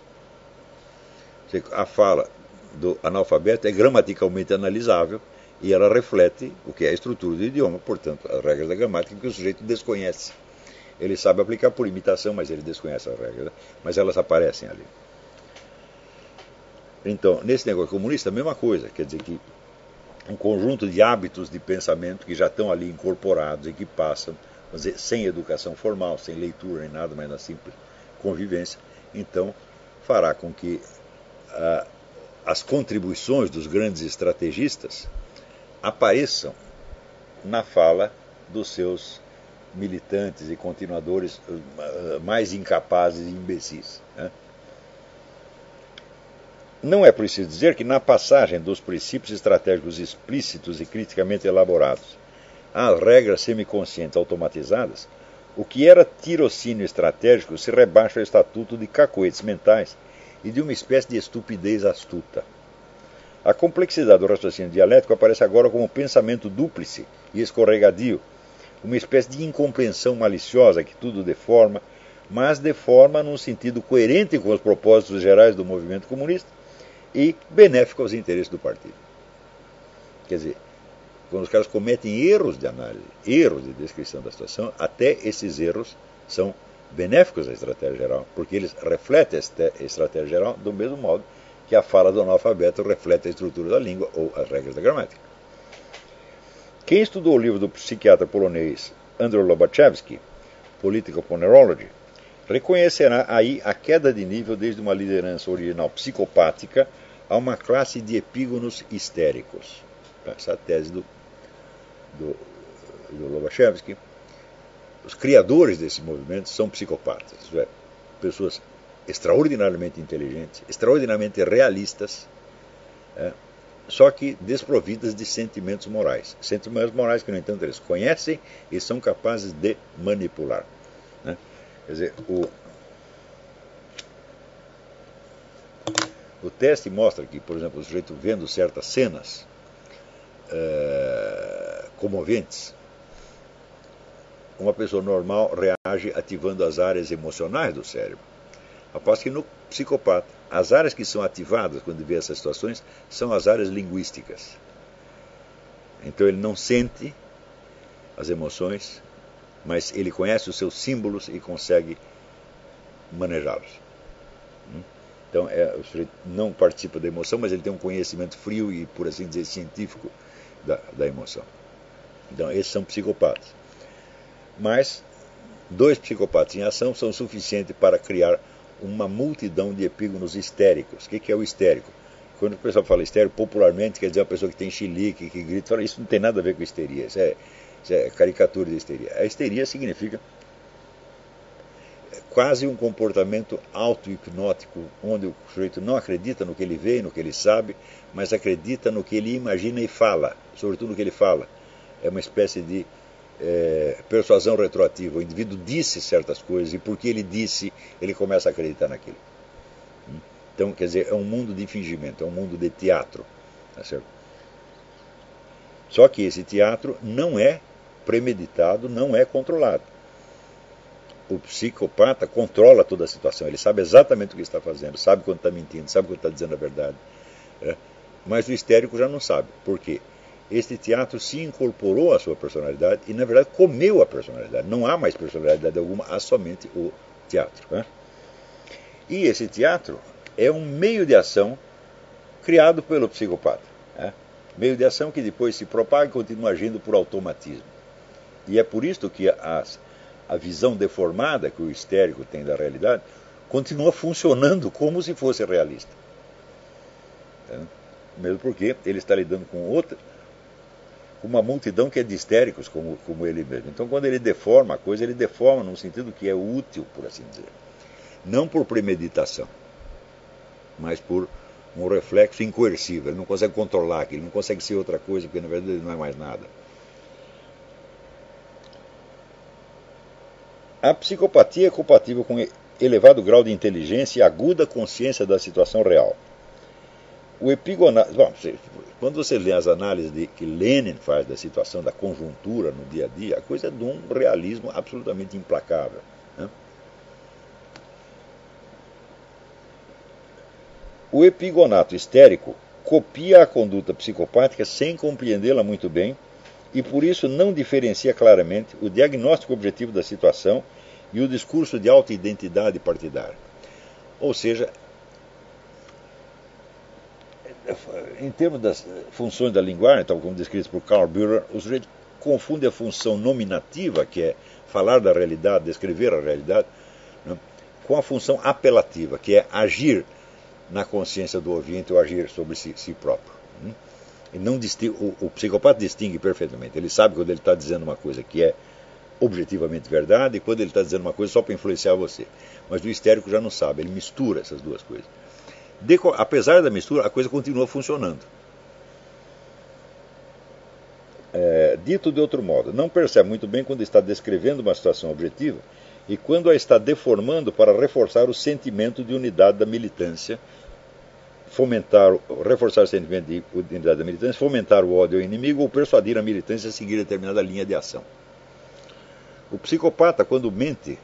A fala do analfabeto é gramaticalmente analisável e ela reflete o que é a estrutura do idioma, portanto, as regras da gramática que o sujeito desconhece. Ele sabe aplicar por imitação, mas ele desconhece as regras, né? mas elas aparecem ali. Então, nesse negócio comunista, a mesma coisa, quer dizer que um conjunto de hábitos de pensamento que já estão ali incorporados e que passam, dizer, sem educação formal, sem leitura nem nada, mas na simples convivência, então fará com que a, as contribuições dos grandes estrategistas apareçam na fala dos seus militantes e continuadores eh, mais incapazes e imbecis. Né? Não é preciso dizer que na passagem dos princípios estratégicos explícitos e criticamente elaborados às regras semiconscientes automatizadas, o que era tirocínio estratégico se rebaixa ao estatuto de cacoetes mentais e de uma espécie de estupidez astuta. A complexidade do raciocínio dialético aparece agora como pensamento dúplice e escorregadio, uma espécie de incompreensão maliciosa que tudo deforma, mas deforma num sentido coerente com os propósitos gerais do movimento comunista e benéfico aos interesses do partido. Quer dizer, quando os caras cometem erros de análise, erros de descrição da situação, até esses erros são benéficos à estratégia geral, porque eles refletem a estratégia geral do mesmo modo que a fala do analfabeto reflete a estrutura da língua ou as regras da gramática. Quem estudou o livro do psiquiatra polonês Andrew Lobachevsky, Political Ponerology, reconhecerá aí a queda de nível desde uma liderança original psicopática a uma classe de epígonos histéricos. Essa é a tese do, do, do Lobachevsky. Os criadores desse movimento são psicopatas, isto é, pessoas extraordinariamente inteligentes, extraordinariamente realistas, é, só que desprovidas de sentimentos morais. Sentimentos morais que, no entanto, eles conhecem e são capazes de manipular. Né? Quer dizer, o, o teste mostra que, por exemplo, o sujeito vendo certas cenas é, comoventes, uma pessoa normal reage ativando as áreas emocionais do cérebro. Após que no psicopata, as áreas que são ativadas quando vê essas situações são as áreas linguísticas. Então ele não sente as emoções, mas ele conhece os seus símbolos e consegue manejá-los. Então é, o sujeito não participa da emoção, mas ele tem um conhecimento frio e, por assim dizer, científico da, da emoção. Então esses são psicopatas. Mas dois psicopatas em ação são suficientes para criar uma multidão de epígonos histéricos. O que é o histérico? Quando o pessoal fala histérico, popularmente quer dizer uma pessoa que tem chilique, que grita, fala, isso não tem nada a ver com histeria, isso é, isso é caricatura de histeria. A histeria significa quase um comportamento auto-hipnótico, onde o sujeito não acredita no que ele vê, no que ele sabe, mas acredita no que ele imagina e fala, sobretudo no que ele fala. É uma espécie de é, persuasão retroativa. O indivíduo disse certas coisas e porque ele disse, ele começa a acreditar naquilo. Então, quer dizer, é um mundo de fingimento, é um mundo de teatro. Tá certo? Só que esse teatro não é premeditado, não é controlado. O psicopata controla toda a situação, ele sabe exatamente o que está fazendo, sabe quando está mentindo, sabe quando está dizendo a verdade. É? Mas o histérico já não sabe. Por quê? este teatro se incorporou à sua personalidade e, na verdade, comeu a personalidade. Não há mais personalidade alguma, há somente o teatro. Né? E esse teatro é um meio de ação criado pelo psicopata. Né? Meio de ação que depois se propaga e continua agindo por automatismo. E é por isso que a, a visão deformada que o histérico tem da realidade continua funcionando como se fosse realista. Né? Mesmo porque ele está lidando com outra, uma multidão que é de histéricos, como, como ele mesmo. Então, quando ele deforma a coisa, ele deforma num sentido que é útil, por assim dizer. Não por premeditação, mas por um reflexo incoercível. Ele não consegue controlar aquilo, não consegue ser outra coisa, porque na verdade ele não é mais nada. A psicopatia é compatível com elevado grau de inteligência e aguda consciência da situação real. O epigonato. Bom, quando você lê as análises de, que Lenin faz da situação da conjuntura no dia a dia, a coisa é de um realismo absolutamente implacável. Né? O epigonato histérico copia a conduta psicopática sem compreendê-la muito bem e por isso não diferencia claramente o diagnóstico objetivo da situação e o discurso de auto-identidade partidária. Ou seja, em termos das funções da linguagem, tal como descrito por Karl Bühler, o sujeito confunde a função nominativa, que é falar da realidade, descrever a realidade, né, com a função apelativa, que é agir na consciência do ouvinte ou agir sobre si, si próprio. Né. E não o, o, psicopata distingue perfeitamente. Ele sabe quando ele está dizendo uma coisa que é objetivamente verdade e quando ele está dizendo uma coisa só para influenciar você. Mas o histérico já não sabe, ele mistura essas duas coisas apesar da mistura, a coisa continua funcionando. É, dito de outro modo, não percebe muito bem quando está descrevendo uma situação objetiva e quando a está deformando para reforçar o sentimento de unidade da militância, fomentar, reforçar o sentimento de unidade da militância, fomentar o ódio ao inimigo ou persuadir a militância a seguir determinada linha de ação. O psicopata, quando mente,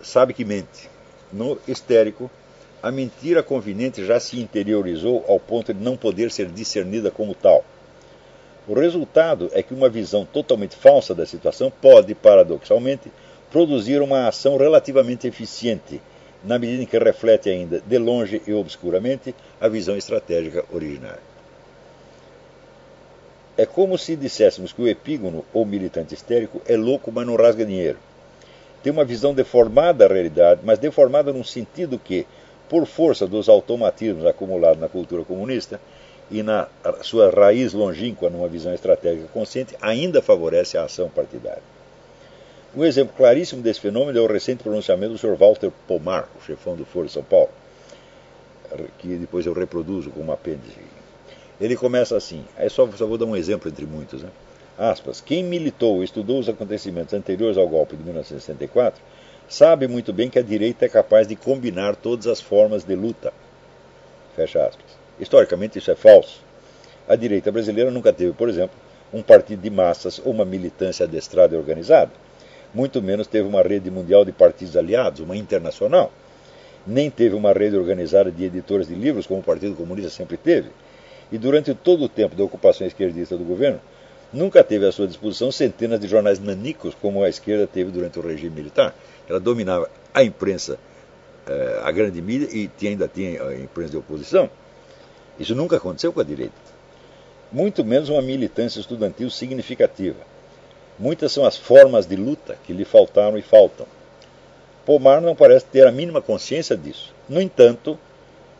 sabe que mente. No histérico, a mentira conveniente já se interiorizou ao ponto de não poder ser discernida como tal. O resultado é que uma visão totalmente falsa da situação pode, paradoxalmente, produzir uma ação relativamente eficiente, na medida em que reflete ainda, de longe e obscuramente, a visão estratégica originária. É como se disséssemos que o epígono ou militante histérico é louco, mas não rasga dinheiro. Tem uma visão deformada da realidade, mas deformada num sentido que, por força dos automatismos acumulados na cultura comunista e na sua raiz longínqua numa visão estratégica consciente, ainda favorece a ação partidária. Um exemplo claríssimo desse fenômeno é o recente pronunciamento do Sr. Walter Pomar, o chefão do Foro de São Paulo, que depois eu reproduzo como apêndice. Ele começa assim, aí só, só vou dar um exemplo entre muitos. Né? Aspas, quem militou e estudou os acontecimentos anteriores ao golpe de 1964 sabe muito bem que a direita é capaz de combinar todas as formas de luta. Fecha aspas. Historicamente isso é falso. A direita brasileira nunca teve, por exemplo, um partido de massas ou uma militância adestrada e organizada. Muito menos teve uma rede mundial de partidos aliados, uma internacional. Nem teve uma rede organizada de editores de livros, como o Partido Comunista sempre teve. E durante todo o tempo da ocupação esquerdista do governo, nunca teve à sua disposição centenas de jornais nanicos, como a esquerda teve durante o regime militar. Ela dominava a imprensa, eh, a grande mídia, e ainda tinha a imprensa de oposição. Isso nunca aconteceu com a direita. Muito menos uma militância estudantil significativa. Muitas são as formas de luta que lhe faltaram e faltam. Pomar não parece ter a mínima consciência disso. No entanto,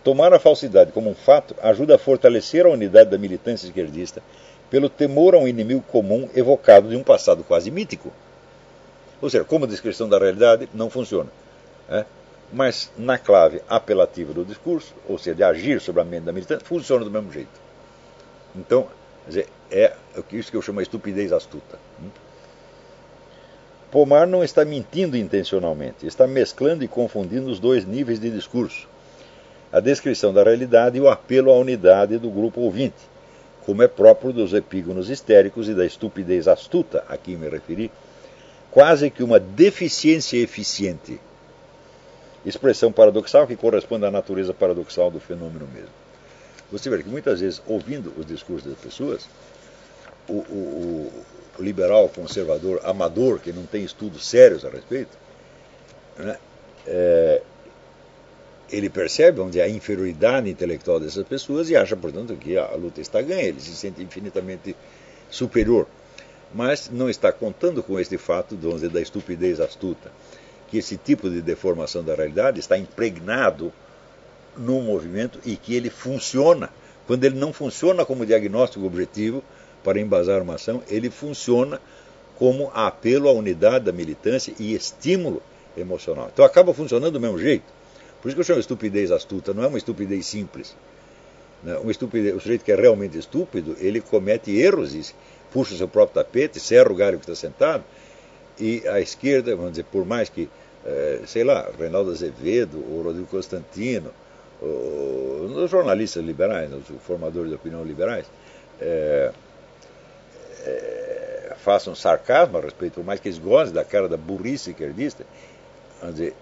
tomar a falsidade como um fato ajuda a fortalecer a unidade da militância esquerdista pelo temor a um inimigo comum evocado de um passado quase mítico. Ou seja, como descrição da realidade, não funciona. É? Mas na clave apelativa do discurso, ou seja, de agir sobre a mente da militância, funciona do mesmo jeito. Então, é isso que eu chamo de estupidez astuta. Hum? Pomar não está mentindo intencionalmente, está mesclando e confundindo os dois níveis de discurso: a descrição da realidade e o apelo à unidade do grupo ouvinte como é próprio dos epígonos histéricos e da estupidez astuta a que me referi, quase que uma deficiência eficiente. Expressão paradoxal que corresponde à natureza paradoxal do fenômeno mesmo. Você vê que muitas vezes, ouvindo os discursos das pessoas, o, o, o liberal, conservador, amador, que não tem estudos sérios a respeito, né, é, ele percebe onde a inferioridade intelectual dessas pessoas e acha, portanto, que a luta está ganha, ele se sente infinitamente superior. Mas não está contando com este fato dizer, da estupidez astuta, que esse tipo de deformação da realidade está impregnado no movimento e que ele funciona. Quando ele não funciona como diagnóstico objetivo para embasar uma ação, ele funciona como apelo à unidade da militância e estímulo emocional. Então acaba funcionando do mesmo jeito. Por isso que eu chamo de estupidez astuta, não é uma estupidez simples. Né? Uma estupidez, o sujeito que é realmente estúpido, ele comete erros e puxa o seu próprio tapete, serra o galho que está sentado, e a esquerda, vamos dizer, por mais que, é, sei lá, Reinaldo Azevedo, ou Rodrigo Constantino, os jornalistas liberais, os formadores de opinião liberais, é, é, façam sarcasmo a respeito, por mais que eles gostem da cara da burrice esquerdista, vamos dizer,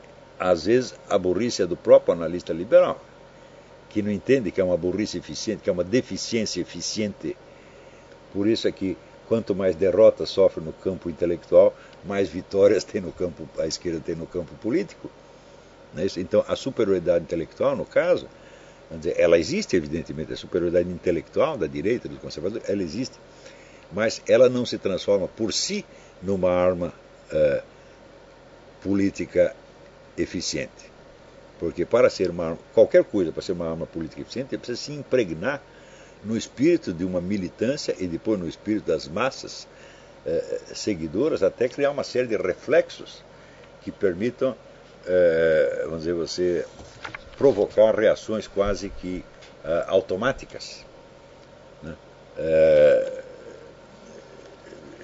às vezes, a burrice é do próprio analista liberal, que não entende que é uma burrice eficiente, que é uma deficiência eficiente. Por isso é que quanto mais derrotas sofre no campo intelectual, mais vitórias tem no campo, a esquerda tem no campo político. É então, a superioridade intelectual, no caso, ela existe, evidentemente, a superioridade intelectual da direita, dos conservadores, ela existe, mas ela não se transforma por si numa arma uh, política eficiente. Porque para ser uma qualquer coisa, para ser uma arma política eficiente, precisa se impregnar no espírito de uma militância e depois no espírito das massas eh, seguidoras, até criar uma série de reflexos que permitam, eh, vamos dizer, você provocar reações quase que eh, automáticas. Né? Eh,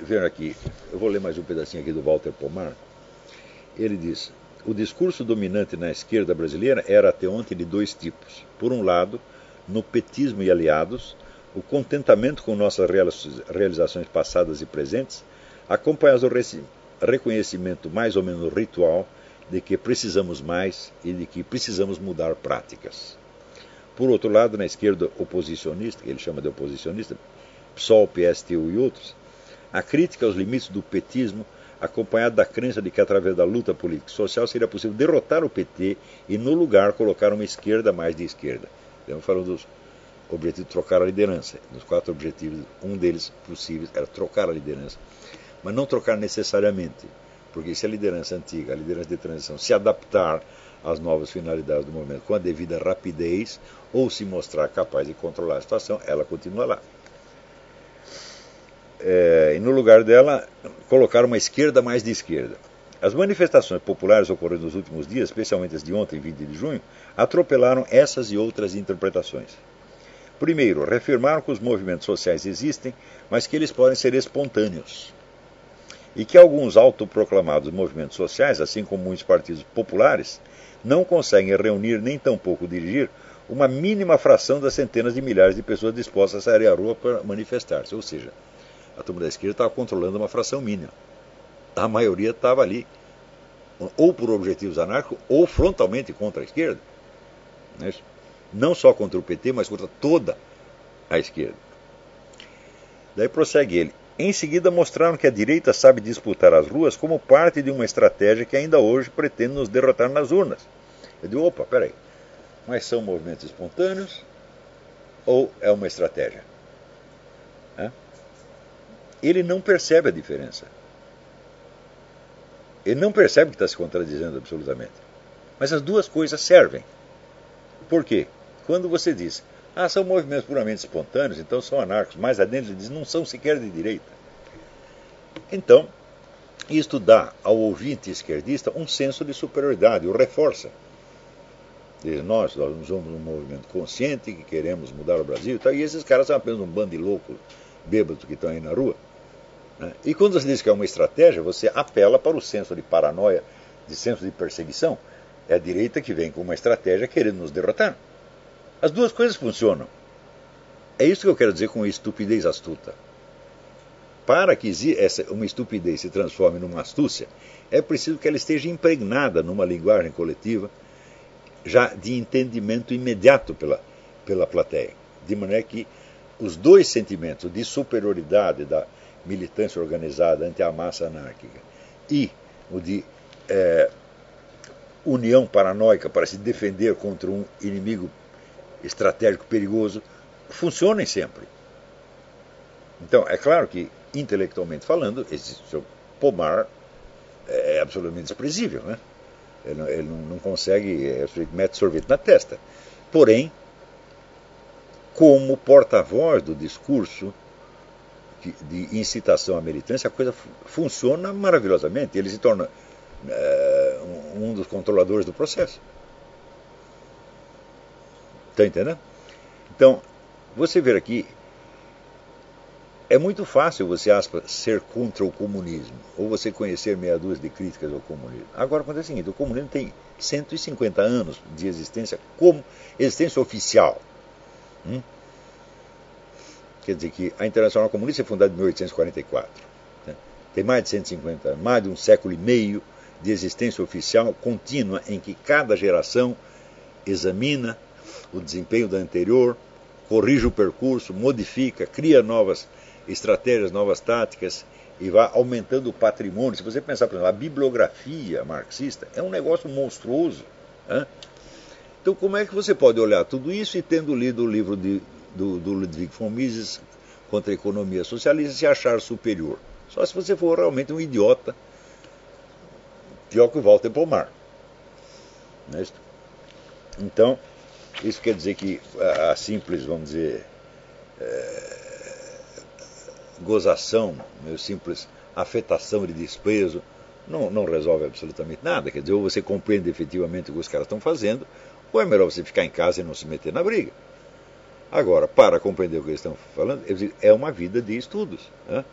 vendo aqui, eu vou ler mais um pedacinho aqui do Walter Pomar. Ele diz: o discurso dominante na esquerda brasileira era até ontem de dois tipos. Por um lado, no petismo e aliados, o contentamento com nossas realizações passadas e presentes, acompanhado do reconhecimento mais ou menos ritual de que precisamos mais e de que precisamos mudar práticas. Por outro lado, na esquerda oposicionista, que ele chama de oposicionista, PSOL, PSTU e outros, a crítica aos limites do petismo acompanhado da crença de que através da luta política e social seria possível derrotar o PT e no lugar colocar uma esquerda mais de esquerda. Estamos falando dos o objetivo de trocar a liderança. Nos quatro objetivos, um deles possíveis era trocar a liderança. Mas não trocar necessariamente, porque se a liderança antiga, a liderança de transição, se adaptar às novas finalidades do movimento com a devida rapidez, ou se mostrar capaz de controlar a situação, ela continua lá. É, e no lugar dela, colocar uma esquerda mais de esquerda. As manifestações populares ocorridas nos últimos dias, especialmente as de ontem, 20 de junho, atropelaram essas e outras interpretações. Primeiro, reafirmaram que os movimentos sociais existem, mas que eles podem ser espontâneos. E que alguns autoproclamados movimentos sociais, assim como muitos partidos populares, não conseguem reunir nem tampouco dirigir uma mínima fração das centenas de milhares de pessoas dispostas a sair à rua para manifestar-se. Ou seja, a turma da esquerda estava controlando uma fração mínima. A maioria estava ali, ou por objetivos anárquicos, ou frontalmente contra a esquerda. Não é só contra o PT, mas contra toda a esquerda. Daí prossegue ele. Em seguida, mostraram que a direita sabe disputar as ruas como parte de uma estratégia que ainda hoje pretende nos derrotar nas urnas. Eu digo, opa, peraí, mas são movimentos espontâneos ou é uma estratégia? Ele não percebe a diferença. Ele não percebe que está se contradizendo absolutamente. Mas as duas coisas servem. Por quê? Quando você diz, ah, são movimentos puramente espontâneos, então são anarcos, mais adentro ele diz, não são sequer de direita. Então, isto dá ao ouvinte esquerdista um senso de superioridade, o reforça. Diz, nós, nós somos um movimento consciente que queremos mudar o Brasil e tal, e esses caras são apenas um bando de loucos bêbados que estão aí na rua. Né? E quando você diz que é uma estratégia, você apela para o senso de paranoia, de senso de perseguição. É a direita que vem com uma estratégia querendo nos derrotar. As duas coisas funcionam. É isso que eu quero dizer com estupidez astuta. Para que essa, uma estupidez se transforme numa astúcia, é preciso que ela esteja impregnada numa linguagem coletiva já de entendimento imediato pela, pela plateia. De maneira que os dois sentimentos de superioridade da militância organizada ante a massa anárquica e o de é, união paranoica para se defender contra um inimigo estratégico perigoso, funcionem sempre. Então, é claro que, intelectualmente falando, esse seu pomar é absolutamente desprezível. Né? Ele, ele não, não, consegue, é, mete sorvete na testa. Porém, como porta-voz do discurso de incitação à militância, a coisa funciona maravilhosamente. Ele se torna é, um dos controladores do processo. Está entendendo? Então, você ver aqui, é muito fácil você, aspas, ser contra o comunismo, ou você conhecer meia dúzia de críticas ao comunismo. Agora, acontece o seguinte, o comunismo tem 150 anos de existência como existência oficial. Hum? Quer dizer que a Internacional Comunista foi fundada em 1844. Né? Tem mais de 150 anos, mais de um século e meio de existência oficial contínua em que cada geração examina o desempenho da anterior, corrige o percurso, modifica, cria novas estratégias, novas táticas e vai aumentando o patrimônio. Se você pensar, por exemplo, a bibliografia marxista é um negócio monstruoso. Hein? Então, como é que você pode olhar tudo isso e tendo lido o livro de, do, do Ludwig von Mises contra a economia socialista se achar superior? Só se você for realmente um idiota, pior que o Walter Pomar. É então, isso quer dizer que a, simples, vamos dizer, é, gozação, a simples afetação de desprezo, não, não resolve absolutamente nada. Quer dizer, ou você compreende efetivamente o que os caras estão fazendo, ou é melhor você ficar em casa e não se meter na briga. Agora, para compreender o que eles estão falando, é uma vida de estudos. Né?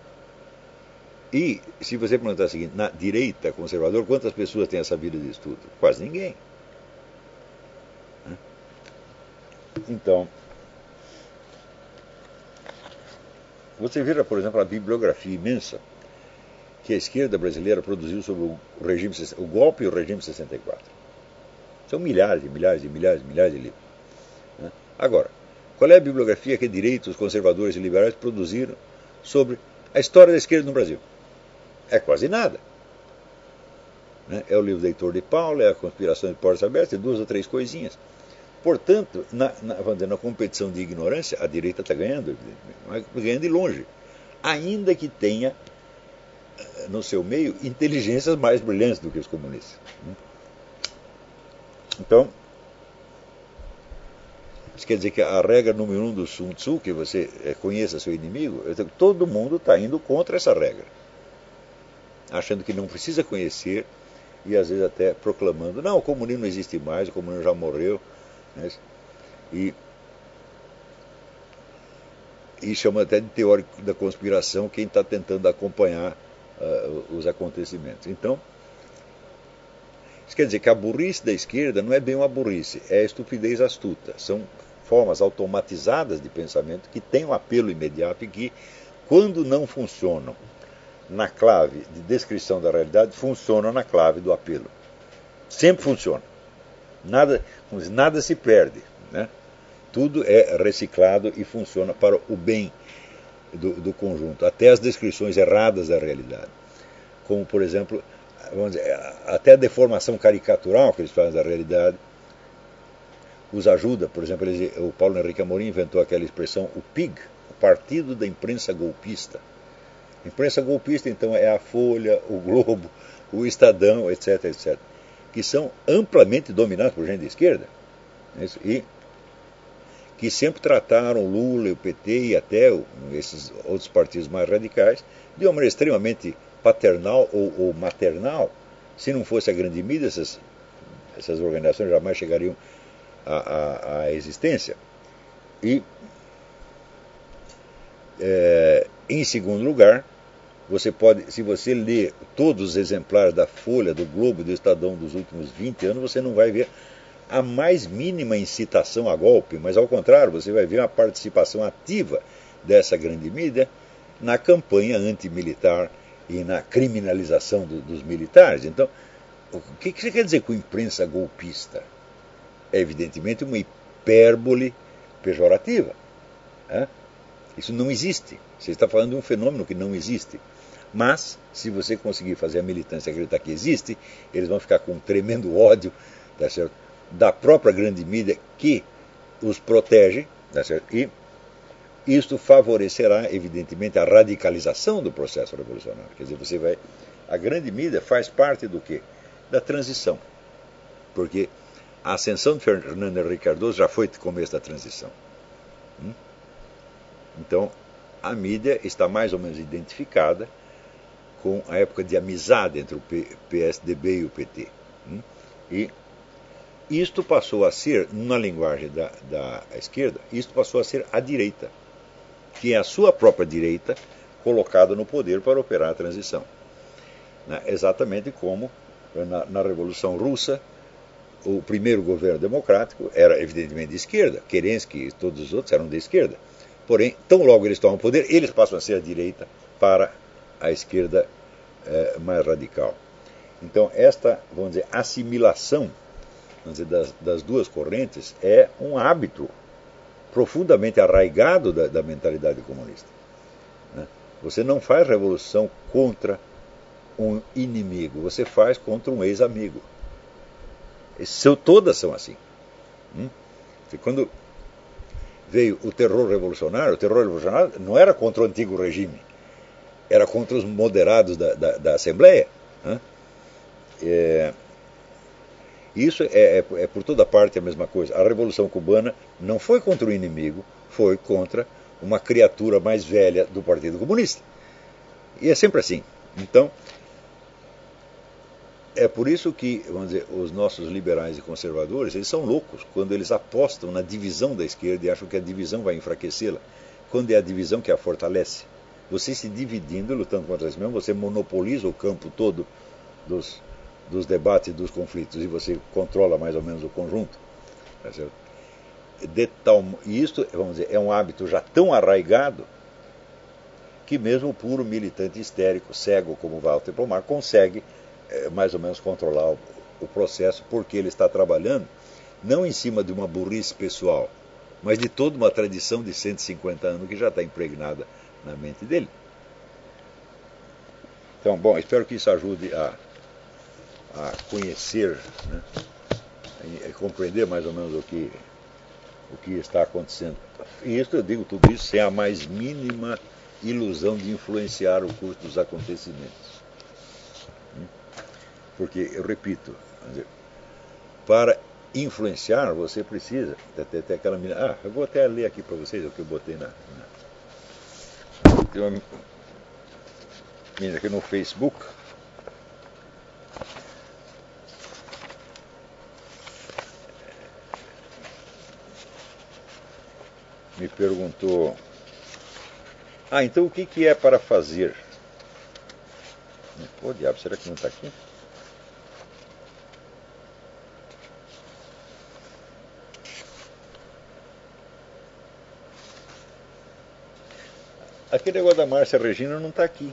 E se você perguntar o seguinte, na direita conservadora, quantas pessoas têm essa vida de estudo? Quase ninguém. Então, você vira, por exemplo, a bibliografia imensa que a esquerda brasileira produziu sobre o, regime, o golpe e o regime 64. São milhares e milhares e milhares e milhares de livros. Né? Agora, qual é a bibliografia que direitos, os conservadores e liberais produziram sobre a história da esquerda no Brasil? É quase nada. Né? É o livro do Heitor de Paulo, é a Conspiração de Portas Abertas, duas ou três coisinhas. Portanto, na, na, dizer, na competição de ignorância, a direita está ganhando, mas ganhando de longe. Ainda que tenha eh, no seu meio inteligências mais brilhantes do que os comunistas. Né? Então, isso quer dizer que a regra número um do Sun Tzu, que você eh, conheça seu inimigo, todo mundo está indo contra essa regra. Achando que não precisa conhecer e às vezes até proclamando, não, o comunismo não existe mais, o comunismo já morreu. Né? E, e chama até de teórico da conspiração quem está tentando acompanhar uh, os acontecimentos. Então, isso quer dizer que a burrice da esquerda não é bem uma burrice, é a estupidez astuta. São formas automatizadas de pensamento que têm um apelo imediato e que, quando não funcionam na clave de descrição da realidade, funcionam na clave do apelo. Sempre funciona. Nada, nada se perde. Né? Tudo é reciclado e funciona para o bem do, do conjunto, até as descrições erradas da realidade. Como, por exemplo, dizer, até a deformação caricatural que eles fazem da realidade os ajuda. Por exemplo, o Paulo Henrique Amorim inventou aquela expressão, o PIG, o Partido da Imprensa Golpista. A imprensa golpista, então, é a Folha, o Globo, o Estadão, etc, etc, que são amplamente dominados por gente de esquerda. É e que sempre trataram Lula, o PT e até esses outros partidos mais radicais de uma maneira extremamente paternal ou, ou maternal. Se não fosse a grande mídia, essas, essas organizações jamais chegariam à, à, existência. E, é, em segundo lugar, você pode, se você ler todos os exemplares da Folha, do Globo, do Estadão dos últimos 20 anos, você não vai ver a mais mínima incitação a golpe, mas ao contrário, você vai ver uma participação ativa dessa grande mídia na campanha antimilitar e na criminalização do, dos militares. Então, o que, que você quer dizer com imprensa golpista? É evidentemente uma hipérbole pejorativa. Né? Isso não existe. Você está falando de um fenômeno que não existe. Mas, se você conseguir fazer a militância acreditar que existe, eles vão ficar com um tremendo ódio tá da própria grande mídia que os protege. Tá e isto favorecerá, evidentemente, a radicalização do processo revolucionário. Quer dizer, você vai. A grande mídia faz parte do quê? Da transição. Porque a ascensão de Fernando Henrique Cardoso já foi o começo da transição. Hum? Então, a mídia está mais ou menos identificada com a época de amizade entre o PSDB e o PT. Hum? E isto passou a ser, na linguagem da, da esquerda, isto passou a ser a direita, que é a sua própria direita colocada no poder para operar a transição. Né? Exatamente como na, na Revolução Russa, o primeiro governo democrático era evidentemente de esquerda, Kerensky e todos os outros eram de esquerda. Porém, tão logo eles tomam poder, eles passam a ser a direita para a esquerda é, mais radical. Então, esta, vamos dizer, assimilação vamos dizer, das, das duas correntes é um hábito profundamente arraigado da, da mentalidade comunista. Né? Você não faz revolução contra um inimigo, você faz contra um ex-amigo. Seu, todas são assim. Hum? Quando veio o terror revolucionário, o terror revolucionário não era contra o antigo regime, era contra os moderados da, da, da Assembleia. É, isso é, é, é, por toda parte a mesma coisa. A Revolução Cubana não foi contra o inimigo, foi contra uma criatura mais velha do Partido Comunista. E é sempre assim. Então, é por isso que, vamos dizer, os nossos liberais e conservadores, eles são loucos quando eles apostam na divisão da esquerda e acham que a divisão vai enfraquecê-la, quando é a divisão que a fortalece. Você se dividindo, lutando contra si mesmo, você monopoliza o campo todo dos, dos debates dos conflitos e você controla mais ou menos o conjunto. Tá de tal, e isto, vamos dizer, é um hábito já tão arraigado que mesmo o puro militante histérico, cego como Walter Pomar, consegue é, mais ou menos controlar o, o processo, porque ele está trabalhando não em cima de uma burrice pessoal, mas de toda uma tradição de 150 anos que já está impregnada na mente dele. Então, bom, espero que isso ajude a, a conhecer, né, a compreender mais ou menos o que o que está acontecendo. E isso eu digo tudo isso sem a mais mínima ilusão de influenciar o curso dos acontecimentos. Porque, eu repito, para influenciar você precisa, até, até aquela menina, ah, eu vou até ler aqui para vocês o que eu botei na, na... Tem uma menina aqui no Facebook, me perguntou: Ah, então o que, que é para fazer? Pô, diabo, será que não está aqui? Aquele negócio da Márcia Regina não está aqui.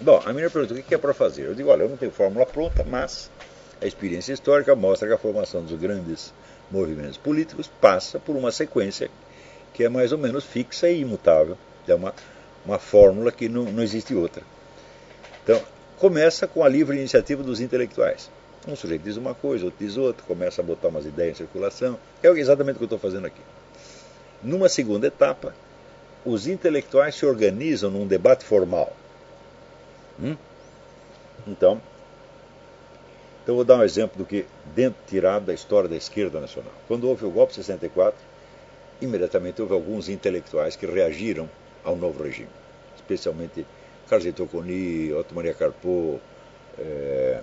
Bom, a minha pergunta: o que é para fazer? Eu digo: olha, eu não tenho fórmula pronta, mas a experiência histórica mostra que a formação dos grandes movimentos políticos passa por uma sequência que é mais ou menos fixa e imutável. É uma, uma fórmula que não, não existe outra. Então, começa com a livre iniciativa dos intelectuais. Um sujeito diz uma coisa, outro diz outra, começa a botar umas ideias em circulação. É exatamente o que eu estou fazendo aqui. Numa segunda etapa, os intelectuais se organizam num debate formal. Hum? Então, então, vou dar um exemplo do que, dentro, tirado da história da esquerda nacional. Quando houve o golpe de 64, imediatamente houve alguns intelectuais que reagiram ao novo regime, especialmente Carlos Toconi, Otto Maria Carpo, é,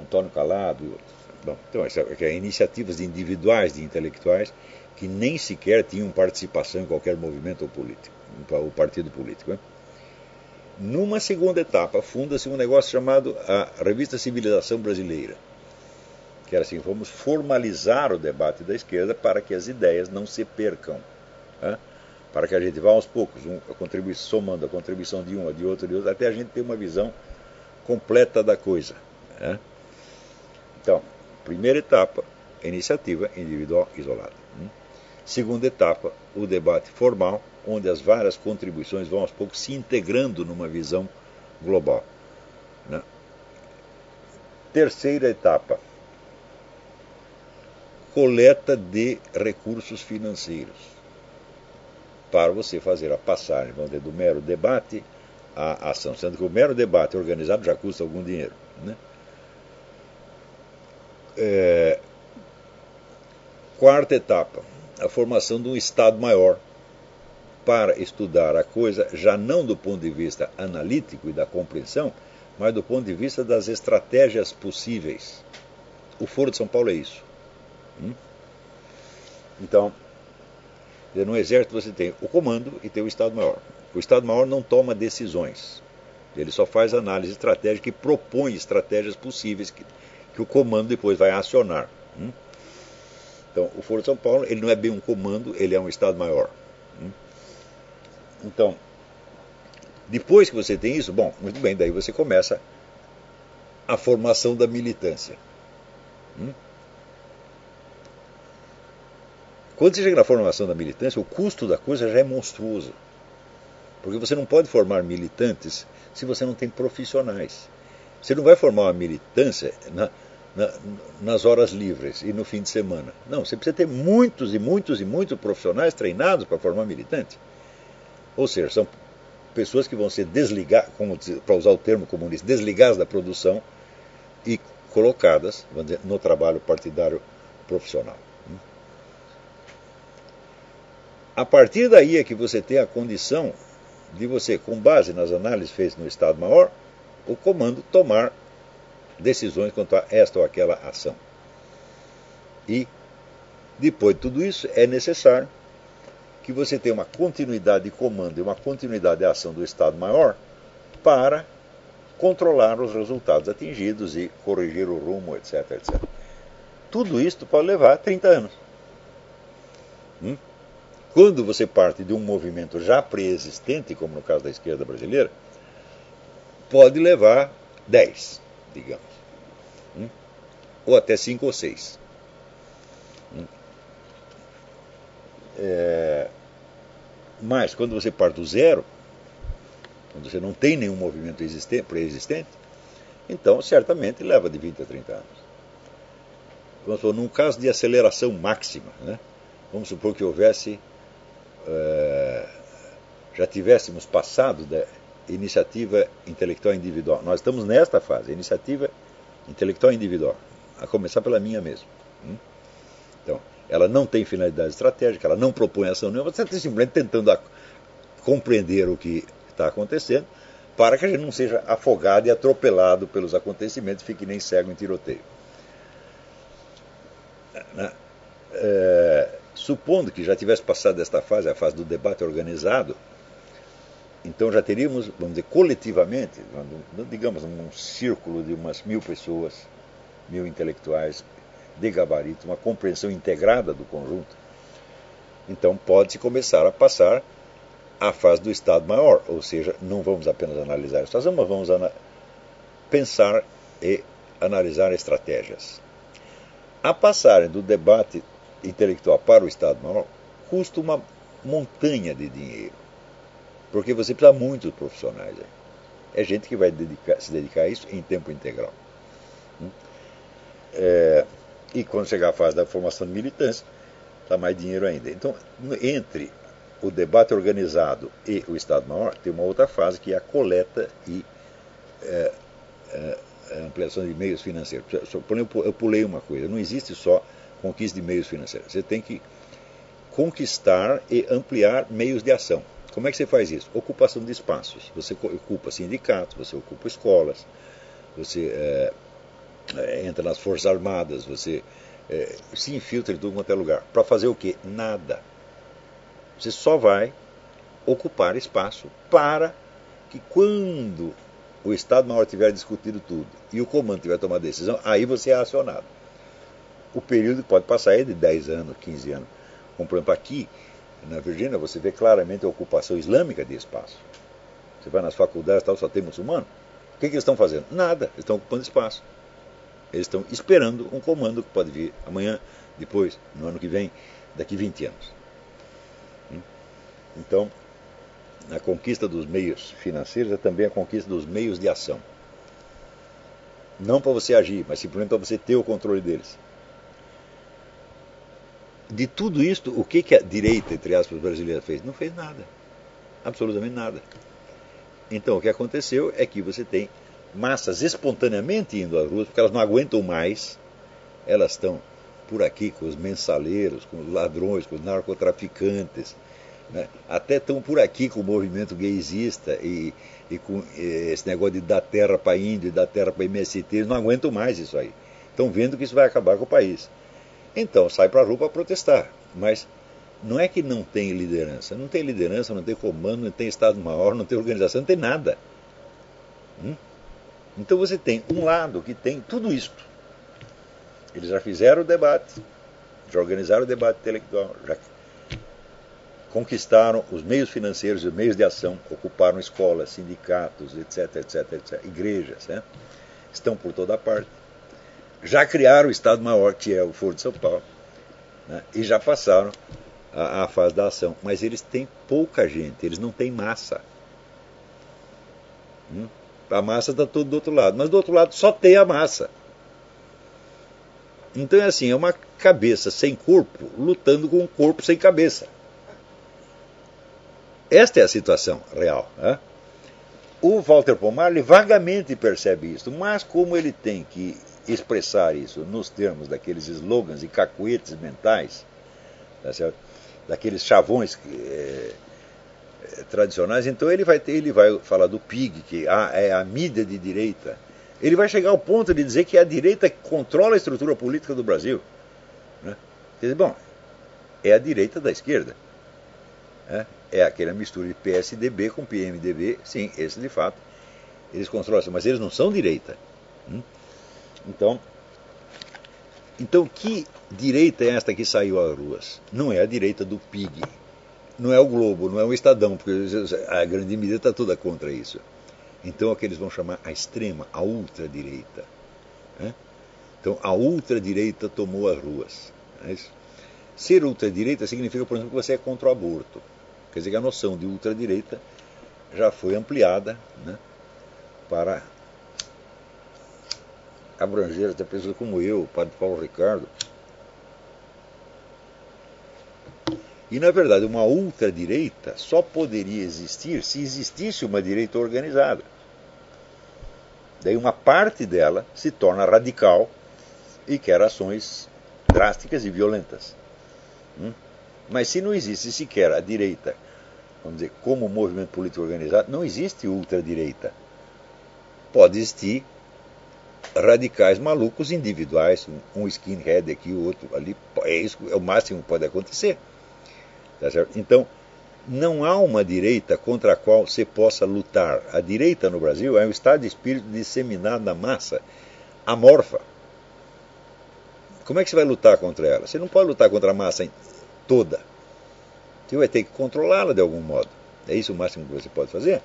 Antônio Calado e outros. Bom, então, essa, é, iniciativas individuais de intelectuais que nem sequer tinham participação em qualquer movimento político, o partido político. Né? Numa segunda etapa, funda-se um negócio chamado a Revista Civilização Brasileira, que era assim: vamos formalizar o debate da esquerda para que as ideias não se percam. Né? Para que a gente vá aos poucos, um, a somando a contribuição de um, a de outro, de outro, até a gente ter uma visão completa da coisa. Né? Então, primeira etapa, iniciativa individual isolada. Né? Segunda etapa, o debate formal, onde as várias contribuições vão aos poucos se integrando numa visão global. Né? Terceira etapa, coleta de recursos financeiros para você fazer a passagem vamos dizer, do mero debate à ação, sendo que o mero debate organizado já custa algum dinheiro. Né? É... Quarta etapa, a formação de um Estado maior para estudar a coisa, já não do ponto de vista analítico e da compreensão, mas do ponto de vista das estratégias possíveis. O Foro de São Paulo é isso. Hum? Então, no Exército você tem o comando e tem o Estado-Maior. O Estado-Maior não toma decisões. Ele só faz análise estratégica e propõe estratégias possíveis que, o comando depois vai acionar. Hum? Então, o Foro de São Paulo ele não é bem um comando, ele é um Estado-Maior. Hum? Então, depois que você tem isso, bom, muito bem, daí você começa a formação da militância. Hum? Quando você chega na formação da militância, o custo da coisa já é monstruoso. Porque você não pode formar militantes se você não tem profissionais. Você não vai formar uma militância na, na, nas horas livres e no fim de semana. Não, você precisa ter muitos e muitos e muitos profissionais treinados para formar militante. Ou seja, são pessoas que vão ser desligadas, para usar o termo comunista, desligadas da produção e colocadas dizer, no trabalho partidário profissional. A partir daí é que você tem a condição de você, com base nas análises feitas no Estado-Maior, o comando tomar decisões quanto a esta ou aquela ação. E, depois de tudo isso, é necessário que você tem uma continuidade de comando e uma continuidade de ação do Estado-Maior para controlar os resultados atingidos e corrigir o rumo, etc. etc. Tudo isso pode levar 30 anos. Hum? Quando você parte de um movimento já preexistente, como no caso da esquerda brasileira, pode levar 10, digamos. Ou até 5 ou 6. Hum? É, mas quando você parte do zero, quando você não tem nenhum movimento pré-existente, Então, certamente, leva de 20 a 30 anos. Vamos supor, num caso de aceleração máxima, né? vamos supor que houvesse, uh, já tivéssemos passado da iniciativa intelectual individual. Nós estamos nesta fase, iniciativa intelectual individual, a começar pela minha mesmo. Hum? Então, ela não tem finalidade estratégica, ela não propõe ação nenhuma, você está simplesmente tentando compreender o que está acontecendo para que a gente não seja afogado e atropelado pelos acontecimentos, fique nem cego em tiroteio. É, supondo que já tivesse passado esta fase, a fase do debate organizado, então já teríamos, vamos dizer, coletivamente, digamos, um círculo de umas mil pessoas, mil intelectuais de gabarito, uma compreensão integrada do conjunto. Então pode-se começar a passar à fase do Estado Maior, ou seja, não vamos apenas analisar a situação, mas vamos pensar e analisar estratégias. A passagem do debate intelectual para o Estado Maior custa uma montanha de dinheiro, porque você precisa muito de profissionais. É gente que vai dedicar, se dedicar a isso em tempo integral. É, e quando chegar a fase da formação de militância, está mais dinheiro ainda. Então, entre o debate organizado e o Estado-Maior, tem uma outra fase que é a coleta e é, é, ampliação de meios financeiros. Eu pulei uma coisa, não existe só conquista de meios financeiros. Você tem que conquistar e ampliar meios de ação. Como é que você faz isso? Ocupação de espaços. Você ocupa sindicatos, você ocupa escolas, você é, é, entra nas Forças Armadas, você é, se infiltra em tudo quanto é lugar. Para fazer o quê? Nada. Você só vai ocupar espaço para que quando o Estado-Maior tiver discutido tudo e o comando tiver tomado decisão, aí você é acionado. O período pode passar aí de 10 anos, 15 anos. Como, por exemplo, aqui na Virgínia, você vê claramente a ocupação islâmica de espaço. Você vai nas faculdades tal, só tem muçulmano. O que, que eles estão fazendo? Nada, eles estão ocupando espaço. Eles estão esperando um comando que pode vir amanhã, depois, no ano que vem, daqui 20 anos. Hum? Então, a conquista dos meios financeiros é também a conquista dos meios de ação. Não para você agir, mas simplesmente para você ter o controle deles. De tudo isto, o que, que a direita, entre aspas, brasileira fez? Não fez nada. Absolutamente nada. Então, o que aconteceu é que você tem massas espontaneamente indo às ruas, porque elas não aguentam mais, elas estão por aqui com os mensaleiros, com os ladrões, com os narcotraficantes, né? até estão por aqui com o movimento gaysista e, e com eh, esse negócio de dar terra para índio e dar terra para MST, eles não aguentam mais isso aí. Estão vendo que isso vai acabar com o país. Então sai para a rua para protestar. Mas não é que não tem liderança. Não tem liderança, não tem comando, não tem Estado-Maior, não tem organização, não tem nada. Hum? Então você tem um lado que tem tudo isto. Eles já fizeram o debate, já organizaram o debate intelectual, já conquistaram os meios financeiros e os meios de ação, ocuparam escolas, sindicatos, etc, etc, etc, igrejas, né? estão por toda parte. Já criaram o Estado-Maior, que é o Foro de São Paulo, né? e já passaram a, a fase da ação. Mas eles têm pouca gente, eles não têm massa. Hum? A massa está tudo do outro lado. Mas do outro lado só tem a massa. Então é assim, é uma cabeça sem corpo lutando com um corpo sem cabeça. Esta é a situação real. Né? O Walter Pomarli vagamente percebe isso, mas como ele tem que expressar isso nos termos daqueles slogans e cacuetes mentais, tá daqueles chavões que, é, tradicionais, então ele vai ter, ele vai falar do PIG, que é a mídia de direita. Ele vai chegar ao ponto de dizer que é a direita que controla a estrutura política do Brasil. Né? Dizer, bom, é a direita da esquerda. Né? É aquela mistura de PSDB com PMDB, sim, esse de fato. Eles controlam, mas eles não são direita. Hum? Então, então, que direita é esta que saiu às ruas? Não é a direita do PIG, não é o Globo, não é o Estadão, porque a grande mídia está toda contra isso. Então é o que eles vão chamar a extrema, a ultradireita. Né? Então a ultradireita tomou as ruas. É Ser ultradireita significa, por exemplo, que você é contra o aborto. Quer dizer que a noção de ultradireita já foi ampliada né, para abranger até pessoas como eu, o padre Paulo Ricardo. E, na verdade, uma ultradireita só poderia existir se existisse uma direita organizada. Daí uma parte dela se torna radical e quer ações drásticas e violentas. Hum? Mas se não existe sequer a direita, vamos dizer, como movimento político organizado, não existe ultradireita. Pode existir radicais malucos individuais, um skinhead aqui, o outro ali, é isso é o máximo que pode acontecer. Tá então, não há uma direita contra a qual você possa lutar. A direita no Brasil é um estado de espírito disseminado na massa, amorfa. Como é que você vai lutar contra ela? Você não pode lutar contra a massa toda. Você vai ter que controlá-la de algum modo. É isso o máximo que você pode fazer?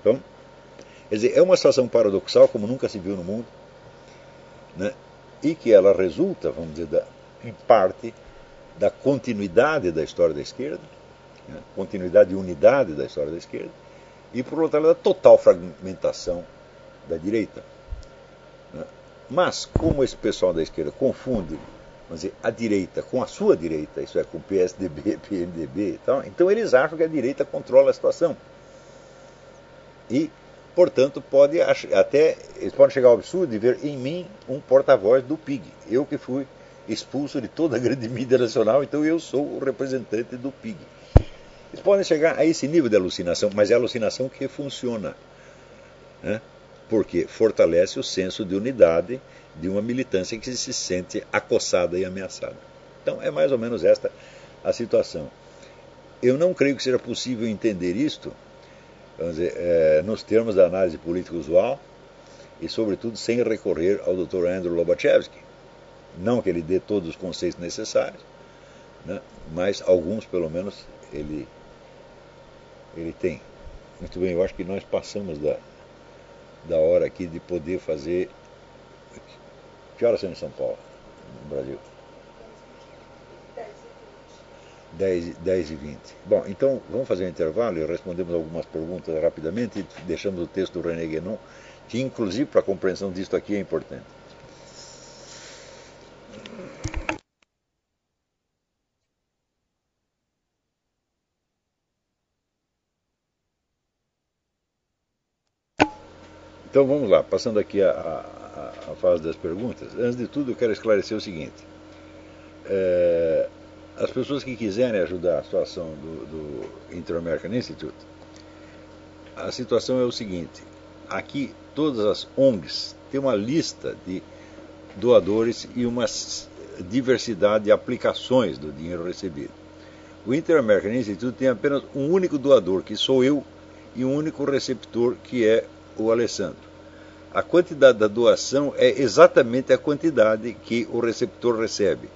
Então, quer dizer, é uma situação paradoxal como nunca se viu no mundo, né? e que ela resulta, vamos dizer, da, em parte, da continuidade da história da esquerda, né? continuidade e unidade da história da esquerda, e por outro lado, da total fragmentação da direita. Né? Mas, como esse pessoal da esquerda confunde vamos dizer, a direita com a sua direita, isso é, com PSDB, PMDB e tal, então eles acham que a direita controla a situação. E, portanto, pode até eles podem chegar ao absurdo de ver em mim um porta-voz do PIG. Eu que fui expulso de toda a grande mídia nacional, então eu sou o representante do PIG. Eles podem chegar a esse nível de alucinação, mas é alucinação que funciona. Né? Porque fortalece o senso de unidade de uma militância que se sente acossada e ameaçada. Então é mais ou menos esta a situação. Eu não creio que seja possível entender isto dizer, é, nos termos da análise política usual e, sobretudo, sem recorrer ao Dr. Andrew Lobachevsky. Não que ele dê todos os conceitos necessários, né, mas alguns, pelo menos, ele ele tem. Muito bem, eu acho que nós passamos da, da hora aqui de poder fazer. Que horas são em São Paulo, no Brasil? 10, 10 e 20. Bom, então vamos fazer um intervalo e respondemos algumas perguntas rapidamente deixamos o texto do René Guénon, que inclusive para a compreensão disto aqui é importante. Então vamos lá, passando aqui a, a, a, fase das perguntas. Antes de tudo, eu quero esclarecer o seguinte: é, as pessoas que quiserem ajudar a situação do, do Inter-American Institute, a situação é o seguinte: aqui todas as ONGs têm uma lista de doadores e uma diversidade de aplicações do dinheiro recebido. O Inter-American Institute tem apenas um único doador, que sou eu, e um único receptor, que é o Alessandro. A quantidade da doação é exatamente a quantidade que o receptor recebe.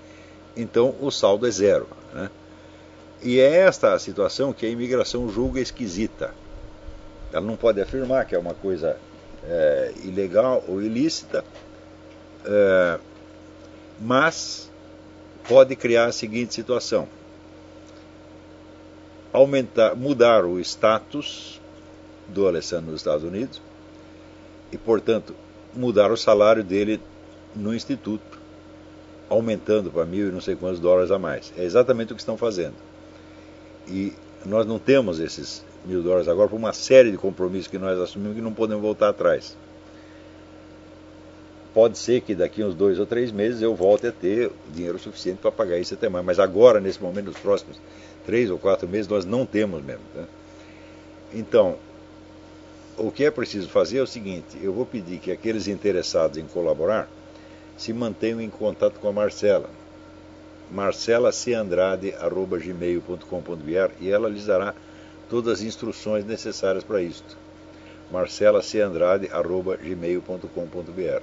Então o saldo é zero. Né? E é esta a situação que a imigração julga esquisita. Ela não pode afirmar que é uma coisa é, ilegal ou ilícita, é, mas pode criar a seguinte situação: aumentar, mudar o status do Alessandro nos Estados Unidos e, portanto, mudar o salário dele no instituto, aumentando para mil e não sei quantos dólares a mais. É exatamente o que estão fazendo. E nós não temos esses mil dólares agora por uma série de compromissos que nós assumimos que não podemos voltar atrás. Pode ser que daqui uns dois ou três meses eu volte a ter dinheiro suficiente para pagar isso até mais. Mas agora, nesse momento, nos próximos três ou quatro meses, nós não temos mesmo. Né? Então, o que é preciso fazer é o seguinte: eu vou pedir que aqueles interessados em colaborar se mantenham em contato com a Marcela. marcelacandrade.gmail.com.br e ela lhes dará todas as instruções necessárias para isto. marcelacandrade.gmail.com.br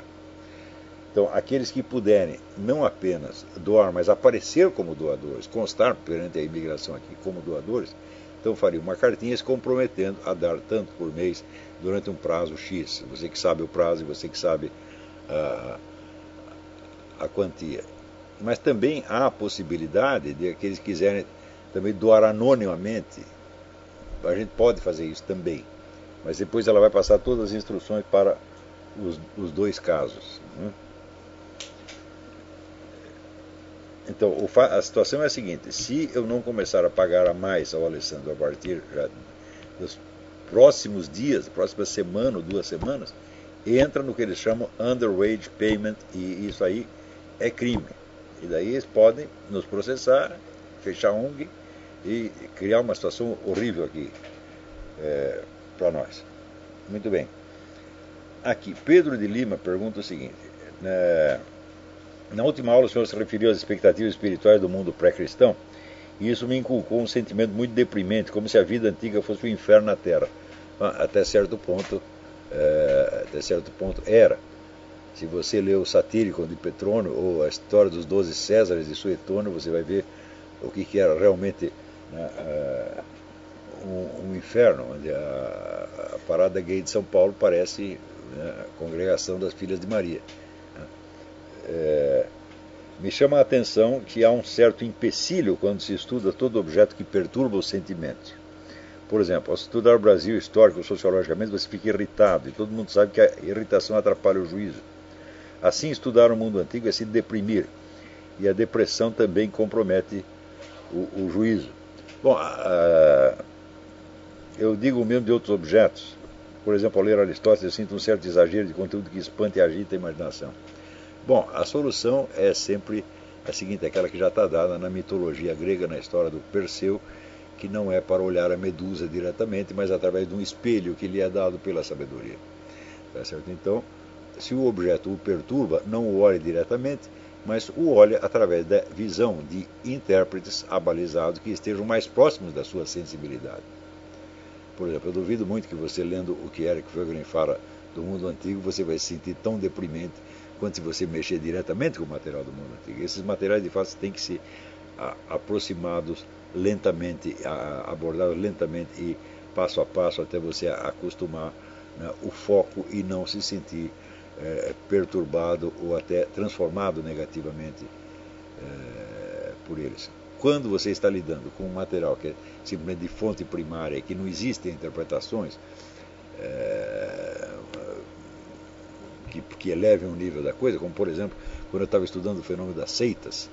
Então, aqueles que puderem não apenas doar, mas aparecer como doadores, constar perante a imigração aqui como doadores, então faria uma cartinha se comprometendo a dar tanto por mês durante um prazo X. Você que sabe o prazo e você que sabe uh, a quantia. Mas também há a possibilidade de aqueles que quiserem também doar anonimamente. A gente pode fazer isso também. Mas depois ela vai passar todas as instruções para os, os dois casos. Né? Então, a situação é a seguinte: se eu não começar a pagar a mais ao Alessandro a partir dos próximos dias, próxima semana ou duas semanas, entra no que eles chamam underwage payment e isso aí é crime. E daí eles podem nos processar, fechar a ONG e criar uma situação horrível aqui é, para nós. Muito bem. Aqui, Pedro de Lima pergunta o seguinte: né, na última aula o senhor se referiu às expectativas espirituais do mundo pré-cristão e isso me inculcou um sentimento muito deprimente, como se a vida antiga fosse o um inferno na Terra. Ah, até certo ponto, é, até certo ponto era. Se você lê o Satírico de Petrônio ou a história dos doze Césares de Suetônio, você vai ver o que, que era realmente né, uh, um, um, inferno, onde a, a, parada gay de São Paulo parece né, a congregação das filhas de Maria. É, me chama a atenção que há um certo empecilho quando se estuda todo objeto que perturba o sentimento. Por exemplo, ao estudar o Brasil histórico sociologicamente, você fica irritado, e todo mundo sabe que a irritação atrapalha o juízo. Assim, estudar o mundo antigo é se deprimir, e a depressão também compromete o, o juízo. Bom, eu digo o mesmo de outros objetos. Por exemplo, ao ler Aristóteles, eu sinto um certo exagero de conteúdo que espanta e agita a imaginação. Bom, a solução é sempre a seguinte, aquela que já está dada na mitologia grega, na história do Perseu, que não é para olhar a Medusa diretamente, mas através de um espelho que lhe é dado pela sabedoria. Tá certo? Então, se o objeto o perturba, não o olhe diretamente, mas o olhe através da visão de intérpretes abalizados que estejam mais próximos da sua sensibilidade. Por exemplo, eu duvido muito que você lendo o que Eric Fögelen fala do mundo antigo, você vai se sentir tão deprimente quanto se você mexer diretamente com o material do mundo antigo. Esses materiais, de fato, têm que ser aproximados lentamente, abordados lentamente e passo a passo até você acostumar né, o foco e não se sentir é, perturbado ou até transformado negativamente é, por eles. Quando você está lidando com um material que é simplesmente de fonte primária que não existem interpretações é, que, que elevem o nível da coisa, como por exemplo, quando eu estava estudando o fenômeno das seitas,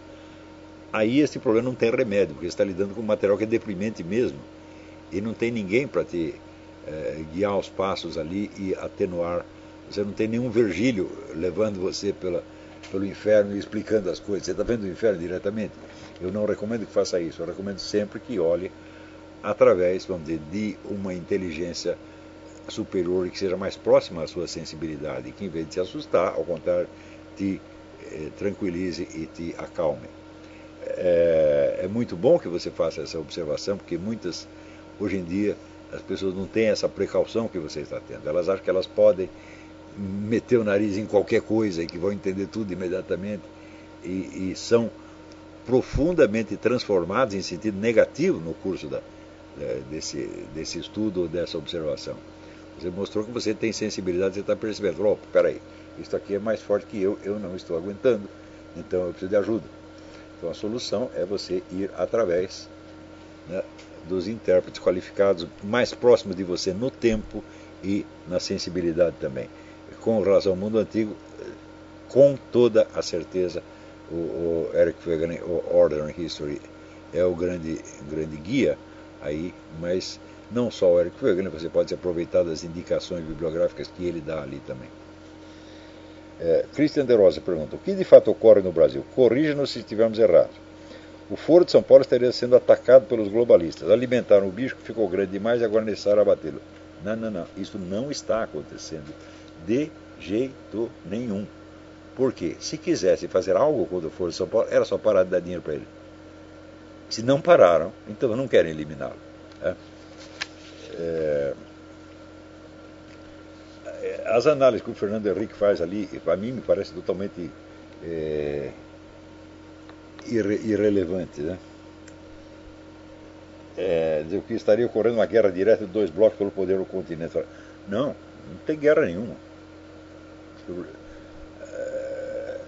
aí esse problema não tem remédio, porque você está lidando com um material que é deprimente mesmo e não tem ninguém para te é, guiar os passos ali e atenuar. Você não tem nenhum Virgílio levando você pela, pelo inferno e explicando as coisas. Você está vendo o inferno diretamente? Eu não recomendo que faça isso. Eu recomendo sempre que olhe através, vamos dizer, de uma inteligência superior e que seja mais próxima à sua sensibilidade, que em vez de te assustar, ao contrário, te eh, tranquilize e te acalme. É, é, muito bom que você faça essa observação, porque muitas, hoje em dia, as pessoas não têm essa precaução que você está tendo. Elas acham que elas podem meter o nariz em qualquer coisa e que vão entender tudo imediatamente e, e são profundamente transformados em sentido negativo no curso da, desse, desse estudo ou dessa observação. Você mostrou que você tem sensibilidade, você está percebendo, oh, peraí, isso aqui é mais forte que eu, eu não estou aguentando, então eu preciso de ajuda. Então a solução é você ir através né, dos intérpretes qualificados mais próximos de você no tempo e na sensibilidade também. Com relação ao mundo antigo, com toda a certeza, o, o Eric Wegener, o Order in History, é o grande, grande guia aí, mas não só o Eric Wegener, você pode se aproveitar das indicações bibliográficas que ele dá ali também. É, Christian de Rosa pergunta: o que de fato ocorre no Brasil? Corrija-nos se estivermos errados. O Foro de São Paulo estaria sendo atacado pelos globalistas. Alimentaram o bicho que ficou grande demais e agora necessário abatê-lo. Não, não, não. Isso não está acontecendo de jeito nenhum. Por quê? Se quisesse fazer algo contra o Foro de São Paulo, era só parar de dar dinheiro para ele. Se não pararam, então não querem eliminá-lo. É. As análises que o Fernando Henrique faz ali, para mim, me parece totalmente é, irre, irrelevante. Né? É, que estaria ocorrendo uma guerra direta de dois blocos pelo poder do continente. Não, não tem guerra nenhuma. É,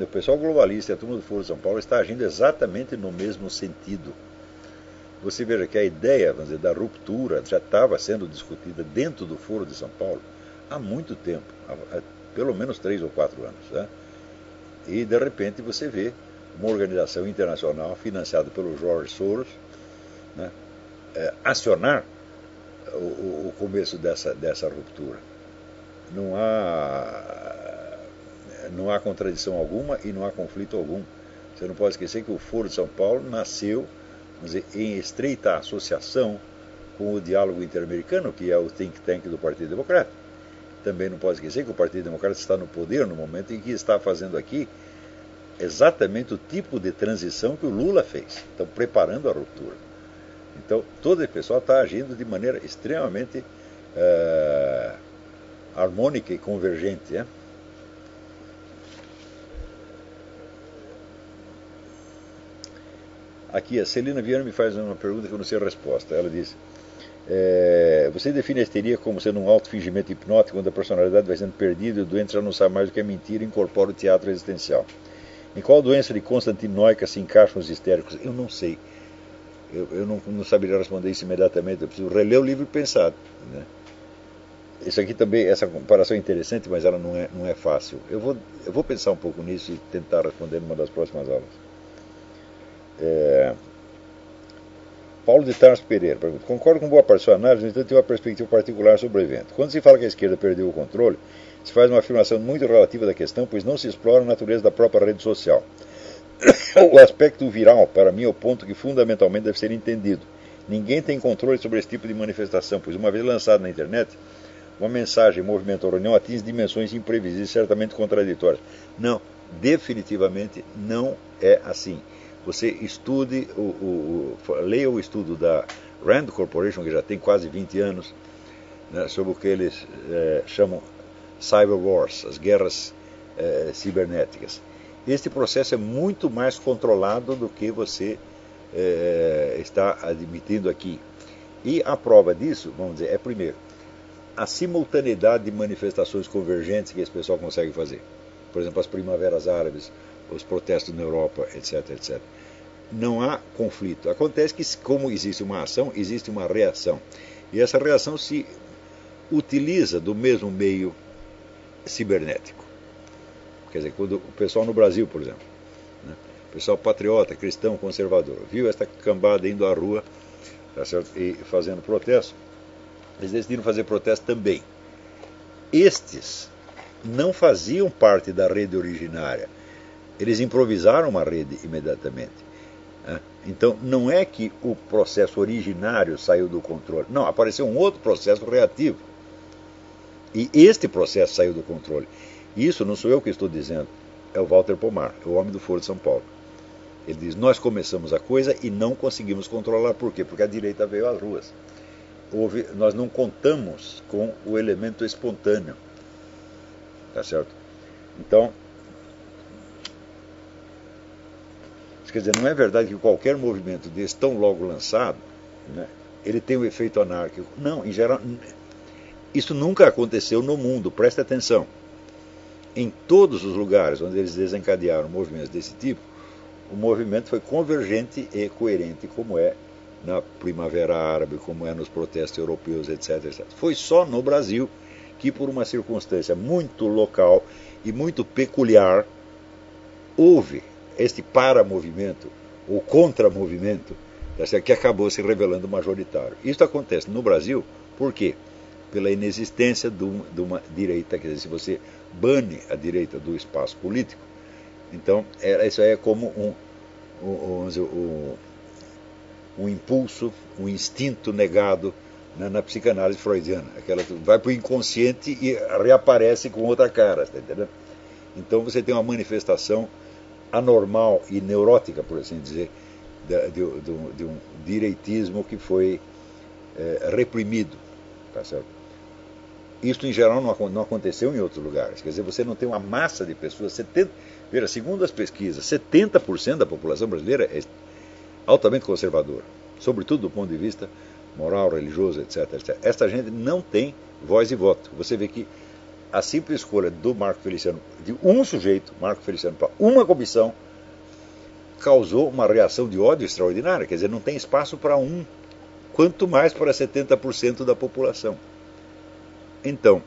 o pessoal globalista e a turma do Foro de São Paulo está agindo exatamente no mesmo sentido. Você veja que a ideia dizer, da ruptura já estava sendo discutida dentro do Foro de São Paulo há muito tempo, há pelo menos três ou quatro anos. Né? E de repente você vê uma organização internacional financiada pelo George Soros né, é, acionar o, o, começo dessa, dessa ruptura. Não há, não há contradição alguma e não há conflito algum. Você não pode esquecer que o Foro de São Paulo nasceu dizer, em estreita associação com o diálogo interamericano, que é o think tank do Partido Democrata. Também não pode esquecer que o Partido Democrata está no poder no momento em que está fazendo aqui exatamente o tipo de transição que o Lula fez. Estão preparando a ruptura. Então, todo esse pessoal está agindo de maneira extremamente uh, harmônica e convergente. Né? Aqui, a Celina Viana me faz uma pergunta que eu não sei a resposta. Ela diz: é, Você define a histeria como sendo um auto-fingimento hipnótico, onde a personalidade vai sendo perdida e o doente já não sabe mais o que é mentira e incorpora o teatro existencial. Em qual doença de constantinoica se encaixam os histéricos? Eu não sei. Eu, eu não, não, saberia responder isso imediatamente. Eu preciso reler o livro e pensar. Né? Isso aqui também, essa comparação é interessante, mas ela não é, não é fácil. Eu vou, eu vou pensar um pouco nisso e tentar responder numa das próximas aulas. É... Paulo de Tarso Pereira pergunta: Concordo com boa parte da sua análise, no entanto, tenho uma perspectiva particular sobre o evento. Quando se fala que a esquerda perdeu o controle, se faz uma afirmação muito relativa da questão, pois não se explora a natureza da própria rede social. o aspecto viral, para mim, é o ponto que fundamentalmente deve ser entendido. Ninguém tem controle sobre esse tipo de manifestação, pois uma vez lançada na internet, uma mensagem, movimento ou reunião atinge dimensões imprevisíveis, certamente contraditórias. Não, definitivamente não é assim você estude, o, o, o, leia o estudo da Rand Corporation, que já tem quase 20 anos, né, sobre o que eles é, chamam cyber wars, as guerras é, cibernéticas. Este processo é muito mais controlado do que você é, está admitindo aqui. E a prova disso, vamos dizer, é primeiro, a simultaneidade de manifestações convergentes que esse pessoal consegue fazer. Por exemplo, as primaveras árabes, os protestos na Europa, etc, etc não há conflito. Acontece que, como existe uma ação, existe uma reação. E essa reação se utiliza do mesmo meio cibernético. Quer dizer, quando o pessoal no Brasil, por exemplo, né, o pessoal patriota, cristão, conservador, viu esta cambada indo à rua tá e fazendo protesto, eles decidiram fazer protesto também. Estes não faziam parte da rede originária. Eles improvisaram uma rede imediatamente. Então, não é que o processo originário saiu do controle. Não, apareceu um outro processo reativo. E este processo saiu do controle. Isso não sou eu que estou dizendo, é o Walter Pomar, o homem do Foro de São Paulo. Ele diz: Nós começamos a coisa e não conseguimos controlar. Por quê? Porque a direita veio às ruas. Houve, nós não contamos com o elemento espontâneo. Tá certo? Então, Quer dizer, não é verdade que qualquer movimento desse, tão logo lançado, né, ele tem um efeito anárquico. Não, em geral, isso nunca aconteceu no mundo, presta atenção. Em todos os lugares onde eles desencadearam movimentos desse tipo, o movimento foi convergente e coerente, como é na Primavera Árabe, como é nos protestos europeus, etc, etc. Foi só no Brasil que, por uma circunstância muito local e muito peculiar, houve este para-movimento, ou contra-movimento, tá que acabou se revelando majoritário. Isso acontece no Brasil, por quê? Pela inexistência de uma direita, quer dizer, se você bane a direita do espaço político, então é, isso é como um, um, um, um impulso, um instinto negado na, na, psicanálise freudiana. Aquela, vai para o inconsciente e reaparece com outra cara. Tá? Então você tem uma manifestação anormal e neurótica, por assim dizer, de, de, de, um direitismo que foi é, reprimido. Tá? Isso, em geral, não, não, aconteceu em outros lugares. Quer dizer, você não tem uma massa de pessoas. 70, veja, segundo as pesquisas, 70% da população brasileira é altamente conservadora, sobretudo do ponto de vista moral, religioso, etc, etc. Esta gente não tem voz e voto. Você vê que a simples escolha do Marco Feliciano, de um sujeito, Marco Feliciano, para uma comissão, causou uma reação de ódio extraordinária. Quer dizer, não tem espaço para um, quanto mais para 70% da população. Então,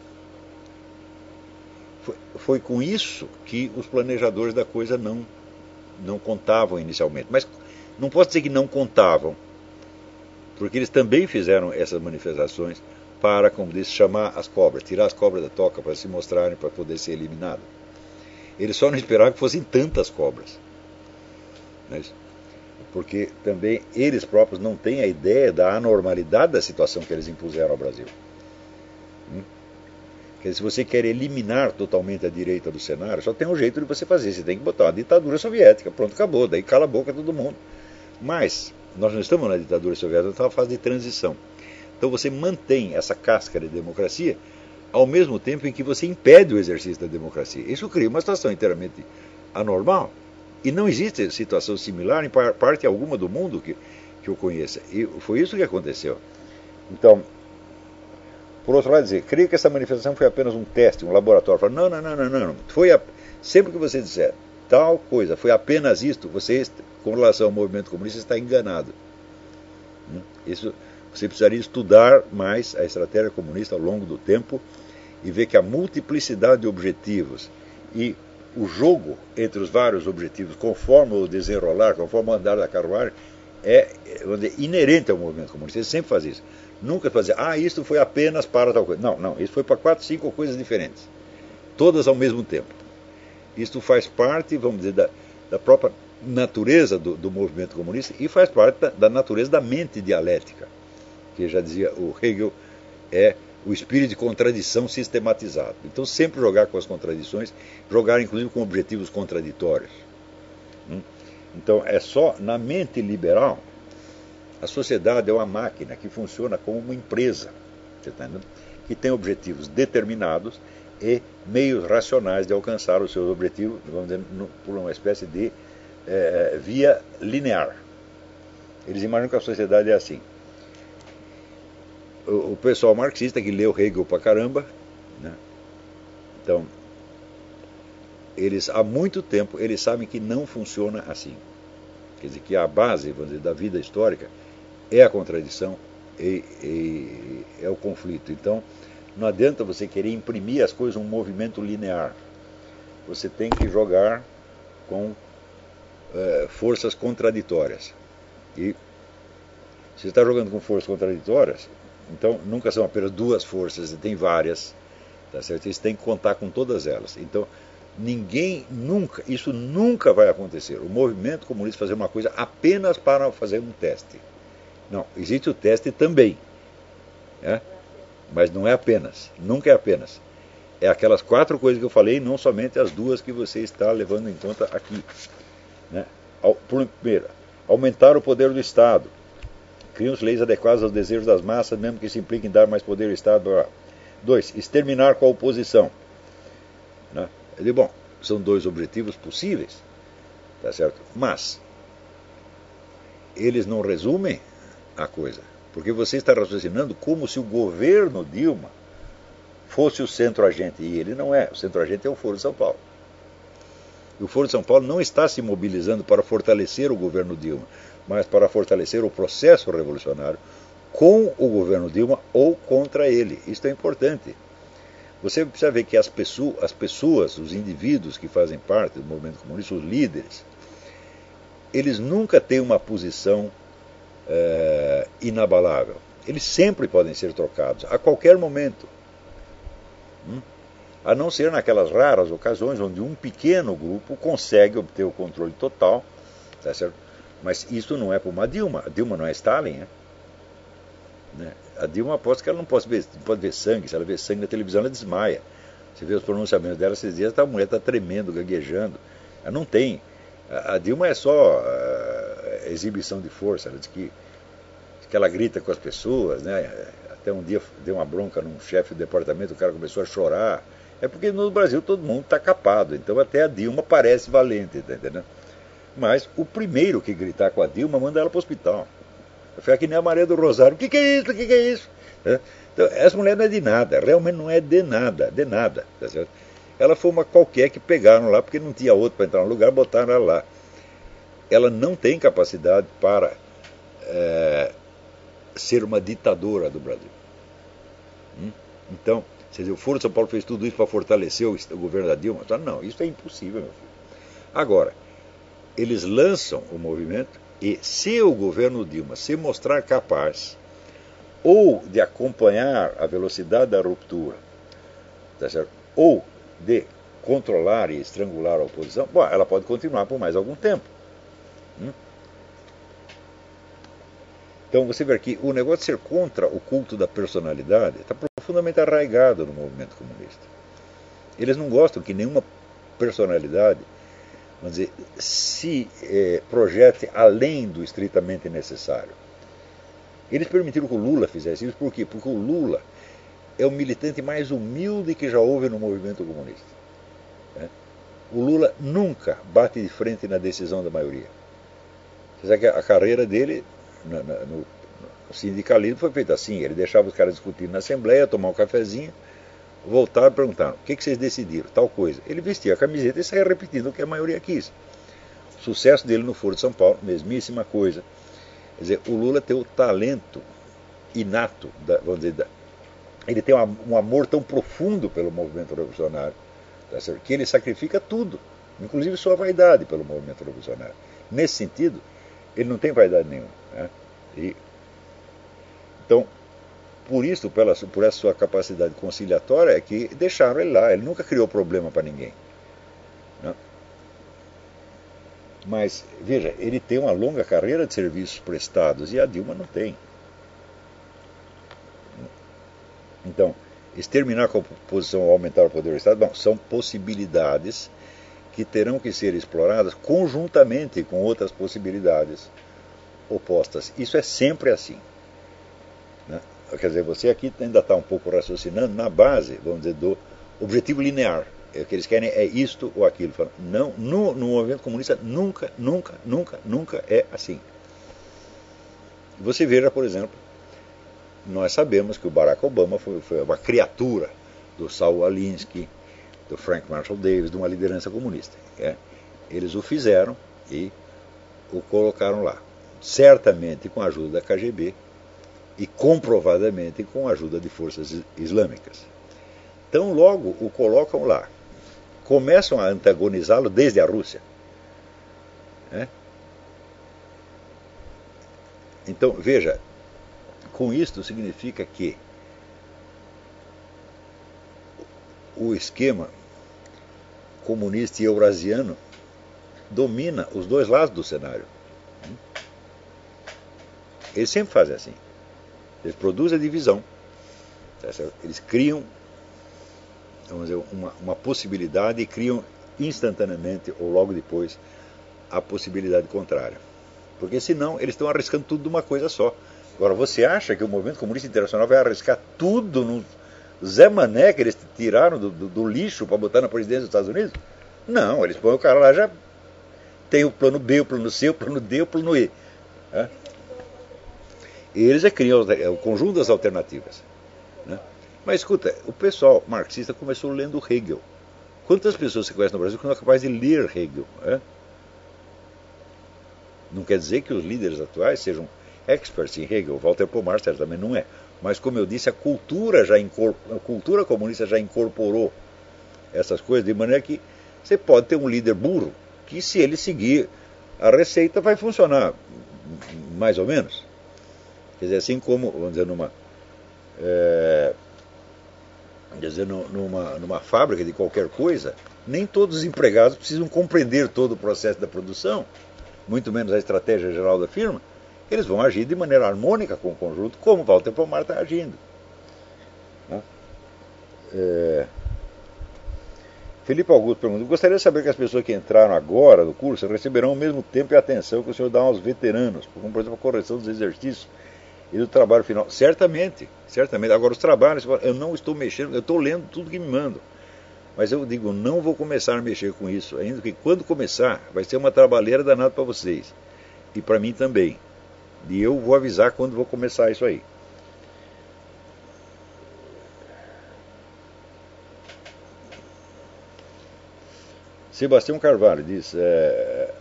Foi, foi com isso que os planejadores da coisa não, não contavam inicialmente. Mas não posso dizer que não contavam, porque eles também fizeram essas manifestações para, como disse, chamar as cobras, tirar as cobras da toca para se mostrarem, para poder ser eliminado. Eles só não esperavam que fossem tantas cobras. Né? Porque também eles próprios não têm a ideia da anormalidade da situação que eles impuseram ao Brasil. Hum? Quer se você quer eliminar totalmente a direita do cenário, só tem um jeito de você fazer. Você tem que botar uma ditadura soviética. Pronto, acabou. Daí cala a boca todo mundo. Mas nós não estamos na ditadura soviética, estamos na fase de transição. Então você mantém essa casca de democracia ao mesmo tempo em que você impede o exercício da democracia. Isso cria uma situação inteiramente anormal. E não existe situação similar em parte alguma do mundo que, que eu conheça. E foi isso que aconteceu. Então, por outro lado, dizer, creio que essa manifestação foi apenas um teste, um laboratório. Não, não, não, não, não. Foi a... Sempre que você disser tal coisa, foi apenas isto, você, com relação ao movimento comunista, está enganado. Hum? Isso, você precisaria estudar mais a estratégia comunista ao longo do tempo e ver que a multiplicidade de objetivos e o jogo entre os vários objetivos, conforme o desenrolar, conforme o andar da carruagem, é dizer, inerente ao movimento comunista. Ele sempre faz isso. Nunca fazer, ah, isso foi apenas para tal coisa. Não, não, isso foi para quatro, cinco coisas diferentes. Todas ao mesmo tempo. Isto faz parte, vamos dizer, da, da própria natureza do, do, movimento comunista e faz parte da, da, natureza da mente dialética, que já dizia o Hegel, é o espírito de contradição sistematizado. Então, sempre jogar com as contradições, jogar inclusive com objetivos contraditórios. Hum? Então, é só na mente liberal a sociedade é uma máquina que funciona como uma empresa, tá que tem objetivos determinados e meios racionais de alcançar os seus objetivos, vamos dizer, por uma espécie de é, via linear. Eles imaginam que a sociedade é assim. O, pessoal marxista que leu Hegel pra caramba, né? então, eles há muito tempo eles sabem que não funciona assim. Quer dizer, que a base dizer, da vida histórica é a contradição, e, e, é o conflito. Então, não adianta você querer imprimir as coisas um movimento linear. Você tem que jogar com é, forças contraditórias. E se está jogando com forças contraditórias, então nunca são apenas duas forças, tem várias, tá certo? Você tem que contar com todas elas. Então, ninguém nunca, isso nunca vai acontecer. O movimento comunista fazer uma coisa apenas para fazer um teste. Não, existe o teste também. Né? Mas não é apenas, nunca é apenas. É aquelas quatro coisas que eu falei, não somente as duas que você está levando em conta aqui. Né? Primeiro, aumentar o poder do Estado. Criam leis adequadas aos desejos das massas, mesmo que isso implique em dar mais poder ao Estado. Dois, exterminar com a oposição. Né? Eu digo, bom, são dois objetivos possíveis, tá certo? Mas eles não resumem a coisa. Porque você está raciocinando como se o governo Dilma fosse o centro-agente. E ele não é. O centro-agente é o Foro de São Paulo. E o Foro de São Paulo não está se mobilizando para fortalecer o governo Dilma, mas para fortalecer o processo revolucionário com o governo Dilma ou contra ele. Isso é importante. Você precisa ver que as pessoas, as pessoas, os indivíduos que fazem parte do movimento comunista, os líderes, eles nunca têm uma posição é, inabalável. Eles sempre podem ser trocados, a qualquer momento. Hum? A não ser naquelas raras ocasiões onde um pequeno grupo consegue obter o controle total. Tá certo? Mas isso não é para uma Dilma. A Dilma não é Stalin. Né? né? A Dilma aposta que ela não pode ver, não pode ver sangue. Se ela vê sangue na televisão, ela desmaia. Você vê os pronunciamentos dela esses dias, a mulher está tremendo, gaguejando. Ela não tem. A, Dilma é só uh, exibição de força. Ela diz que que ela grita com as pessoas, né? Até um dia deu uma bronca num chefe do departamento, o cara começou a chorar. É porque no Brasil todo mundo está capado, então até a Dilma parece valente, tá entendendo? Mas o primeiro que gritar com a Dilma manda ela para o hospital. Foi que nem a Maria do Rosário. O que, que é isso? O que, que é isso? É? Então, essa mulher não é de nada, realmente não é de nada, de nada. Tá? Ela foi uma qualquer que pegaram lá, porque não tinha outro para entrar no lugar, botaram ela lá. Ela não tem capacidade para é, ser uma ditadora do Brasil. Hum? Então, Quer dizer, o Foro de São Paulo fez tudo isso para fortalecer o, o governo da Dilma. Não, isso é impossível, meu filho. Agora, eles lançam o movimento e se o governo Dilma se mostrar capaz ou de acompanhar a velocidade da ruptura, tá ou de controlar e estrangular a oposição, bom, ela pode continuar por mais algum tempo. Hum? Então você vê que o negócio de ser contra o culto da personalidade está profundamente arraigado no movimento comunista. Eles não gostam que nenhuma personalidade vamos dizer, se é, projete além do estritamente necessário. Eles permitiram que o Lula fizesse isso, por quê? Porque o Lula é o militante mais humilde que já houve no movimento comunista. Né? O Lula nunca bate de frente na decisão da maioria. Você sabe que a carreira dele no, no, no sindicalismo foi feita assim: ele deixava os caras discutindo na Assembleia, tomar um cafezinho, voltaram e perguntaram: o que, que vocês decidiram? Tal coisa. Ele vestia a camiseta e saía repetindo o que a maioria quis. O sucesso dele no Foro de São Paulo, mesmíssima coisa. Quer dizer, o Lula tem o talento inato, da, vamos dizer, da, ele tem um amor tão profundo pelo movimento revolucionário, tá que ele sacrifica tudo, inclusive sua vaidade pelo movimento revolucionário. Nesse sentido, ele não tem vaidade nenhuma. Né? E, então, por isso, pela, por essa sua capacidade conciliatória, é que deixaram ele lá. Ele nunca criou problema para ninguém. Né? Mas, veja, ele tem uma longa carreira de serviços prestados e a Dilma não tem. Então, exterminar com a oposição ou aumentar o poder do Estado, bom, são possibilidades que terão que ser exploradas conjuntamente com outras possibilidades opostas. Isso é sempre assim. Quer dizer, você aqui ainda está um pouco raciocinando na base, vamos dizer, do objetivo linear. É, o que eles querem é isto ou aquilo. Não, no, no movimento comunista nunca, nunca, nunca, nunca é assim. Você veja, por exemplo, nós sabemos que o Barack Obama foi, foi uma criatura do Saul Alinsky, do Frank Marshall Davis, de uma liderança comunista. É? Eles o fizeram e o colocaram lá. Certamente com a ajuda da KGB, e comprovadamente com a ajuda de forças islâmicas. Então, logo o colocam lá. Começam a antagonizá-lo desde a Rússia. Né? Então, veja, com isto significa que o esquema comunista e eurasiano domina os dois lados do cenário. Eles sempre fazem assim. Eles produzem a divisão. Eles criam vamos dizer, uma, uma possibilidade e criam instantaneamente ou logo depois a possibilidade contrária. Porque senão eles estão arriscando tudo de uma coisa só. Agora, você acha que o movimento comunista internacional vai arriscar tudo no Zé Mané que eles tiraram do, do, do lixo para botar na presidência dos Estados Unidos? Não, eles põem o cara lá já tem o plano B, o plano C, o plano D, o plano E. É? Eles é criam o conjunto das alternativas. Né? Mas escuta, o pessoal marxista começou lendo Hegel. Quantas pessoas você conhece no Brasil que não é capaz de ler Hegel? É? Não quer dizer que os líderes atuais sejam experts em Hegel. Walter Pomar também não é. Mas como eu disse, a cultura já a cultura comunista já incorporou essas coisas de maneira que você pode ter um líder burro que se ele seguir a receita vai funcionar mais ou menos. Quer dizer, assim como, vamos dizer, numa, é, quer dizer, numa, numa fábrica de qualquer coisa, nem todos os empregados precisam compreender todo o processo da produção, muito menos a estratégia geral da firma. Eles vão agir de maneira harmônica com o conjunto, como Walter Pomar está agindo. Né? É... Felipe Augusto pergunta: Gostaria de saber que as pessoas que entraram agora no curso receberão o mesmo tempo e atenção que o senhor dá aos veteranos, como por exemplo a correção dos exercícios e do trabalho final. Certamente, certamente. Agora, os trabalhos, eu não estou mexendo, eu estou lendo tudo que me mandam. Mas eu digo, não vou começar a mexer com isso, ainda que quando começar, vai ser uma trabalheira danada para vocês. E para mim também. E eu vou avisar quando vou começar isso aí. Sebastião Carvalho diz: é,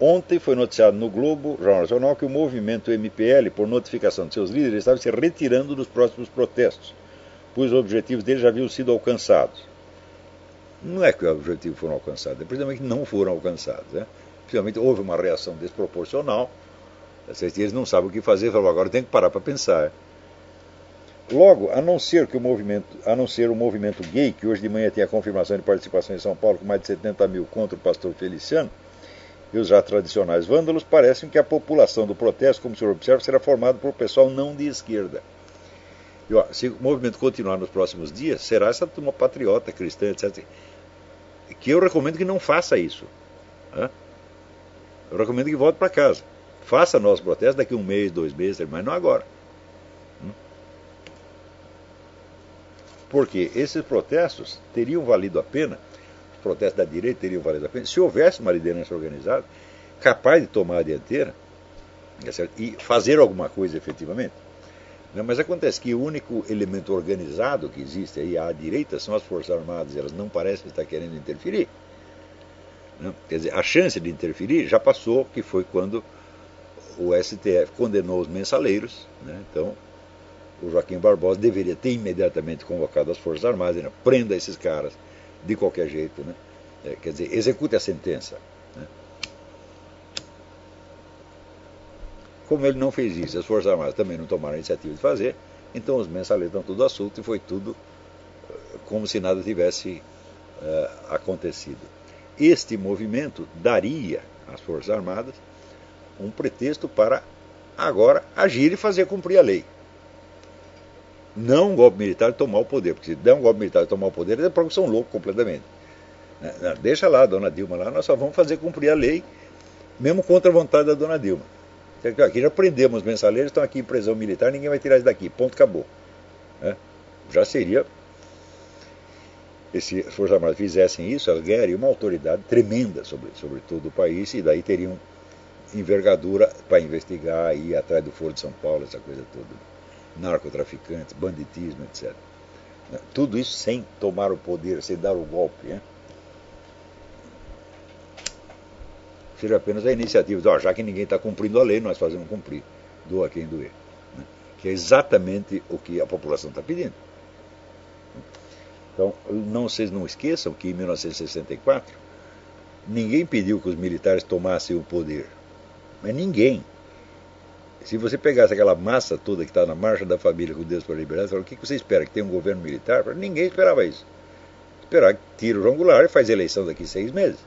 Ontem foi noticiado no Globo, Jornal Nacional, que o movimento MPL, por notificação de seus líderes, estava se retirando dos próximos protestos. pois os objetivos dele já haviam sido alcançados. Não é que os objetivos foram alcançados, é precisamente que não foram alcançados. Né? Principalmente houve uma reação desproporcional. Eles não sabem o que fazer, falaram, agora tem que parar para pensar. Logo, a não ser que o movimento, a não ser o movimento gay, que hoje de manhã tem a confirmação de participação em São Paulo com mais de 70 mil contra o pastor Feliciano, e os já tradicionais vândalos, parecem que a população do protesto, como o senhor observa, será formada por pessoal não de esquerda. E, ó, se o movimento continuar nos próximos dias, será essa turma patriota, cristã, etc. Que eu recomendo que não faça isso. Né? Eu recomendo que volte para casa. Faça nosso protesto daqui um mês, dois meses, mas não agora. Hum? Porque esses protestos teriam valido a pena, protestos da direita teriam valido a pena, se houvesse uma liderança organizada capaz de tomar a dianteira tá e fazer alguma coisa efetivamente. Né? Mas acontece que o único elemento organizado que existe aí à direita são as Forças Armadas, elas não parecem estar querendo interferir. Né? Quer dizer, a chance de interferir já passou, que foi quando o STF condenou os mensaleiros. Né? Então, o Joaquim Barbosa deveria ter imediatamente convocado as Forças Armadas, né? prenda esses caras de qualquer jeito. Né? É, quer dizer, execute a sentença. Né? Como ele não fez isso, as Forças Armadas também não tomaram a iniciativa de fazer, então os mensaleiros estão tudo assunto e foi tudo eh, como se nada tivesse uh, acontecido. Este movimento daria às Forças Armadas um pretexto para agora agir e fazer cumprir a lei. Não um golpe militar tomar o poder, porque se der um golpe militar tomar o poder, é porque são loucos completamente. Né, deixa lá a dona Dilma lá, nós só vamos fazer cumprir a lei, mesmo contra a vontade da dona Dilma. Aqui já prendemos mensaleiros, estão aqui em prisão militar, ninguém vai tirar isso daqui, ponto, acabou. Né? Já seria, se as Forças Armadas fizessem isso, elas ganhariam uma autoridade tremenda sobre, sobre todo o país e daí teriam envergadura para investigar e ir atrás do Foro de São Paulo, essa coisa toda. Narcotraficantes, banditismo, etc. Né? Tudo isso sem tomar o poder, sem dar o golpe. Né? seja apenas a iniciativa de, ó, já que ninguém está cumprindo a lei, nós fazemos cumprir, doa quem doer. Né? Que é exatamente o que a população está pedindo. Então, não, vocês não esqueçam que em 1964 ninguém pediu que os militares tomassem o poder. Mas ninguém. Se você pegasse aquela massa toda que está na marcha da família com Deus para a liberdade, o que você espera? Que tenha um governo militar? Ninguém esperava isso. Esperar que tira o João Goulart e faz eleição daqui seis meses.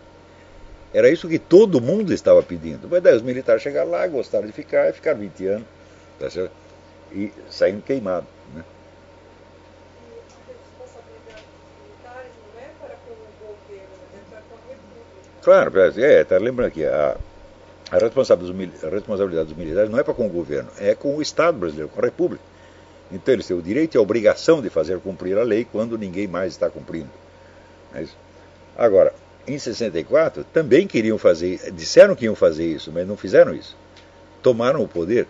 Era isso que todo mundo estava pedindo. Mas daí os militares chegaram lá, gostaram de ficar, e ficaram 20 anos tá certo? e saíram queimados. Né? Claro, é, está lembrando aqui, a, a, responsabilidade, a responsabilidade dos militares não é para com o governo, é com o Estado brasileiro, com a República. Então eles têm o direito e a obrigação de fazer cumprir a lei quando ninguém mais está cumprindo. É Agora, em 64, também queriam fazer, disseram que iam fazer isso, mas não fizeram isso. Tomaram o poder,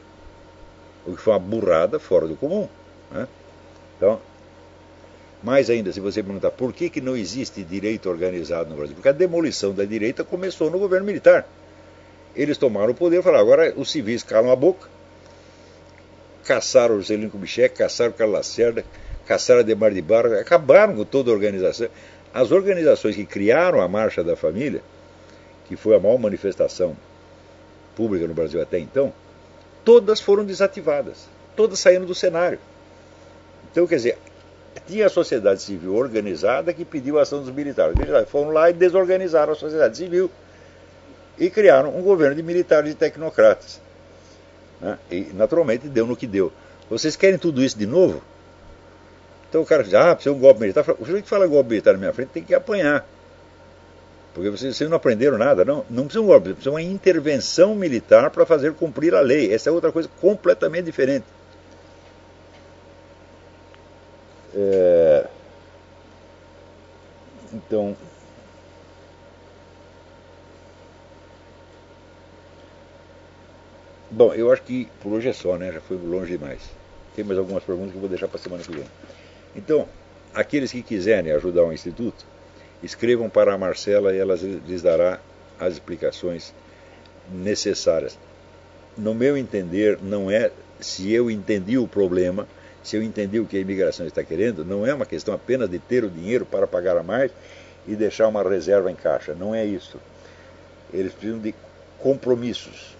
o que foi uma burrada fora do comum. Né? Então, mais ainda, se você perguntar por que, que não existe direito organizado no Brasil, porque a demolição da direita começou no governo militar. Eles tomaram o poder e falaram, agora os civis calam a boca, caçaram o Juscelino Kubitschek, caçaram o Carlos Lacerda, caçaram Ademar de Barra, acabaram com toda a organização. As organizações que criaram a Marcha da Família, que foi a maior manifestação pública no Brasil até então, todas foram desativadas, todas saíram do cenário. Então, quer dizer, tinha a sociedade civil organizada que pediu a ação dos militares. Eles foram lá e desorganizaram a sociedade civil e criaram um governo de militares e tecnocratas. Né? E, naturalmente, deu no que deu. Vocês querem tudo isso de novo? Então o cara diz, ah, precisa um golpe militar. O sujeito que fala golpe militar na minha frente tem que apanhar. Porque vocês, vocês não aprenderam nada, não. Não precisa um golpe, precisa uma intervenção militar para fazer cumprir a lei. Essa é outra coisa completamente diferente. É... Então. Bom, eu acho que por hoje é só, né? Já foi longe demais. Tem mais algumas perguntas que eu vou deixar para a semana que vem. Então, aqueles que quiserem ajudar o Instituto, escrevam para a Marcela e ela lhes dará as explicações necessárias. No meu entender, não é se eu entendi o problema se eu entendi o que a imigração está querendo, não é uma questão apenas de ter o dinheiro para pagar a mais e deixar uma reserva em caixa. Não é isso. Eles precisam de compromissos.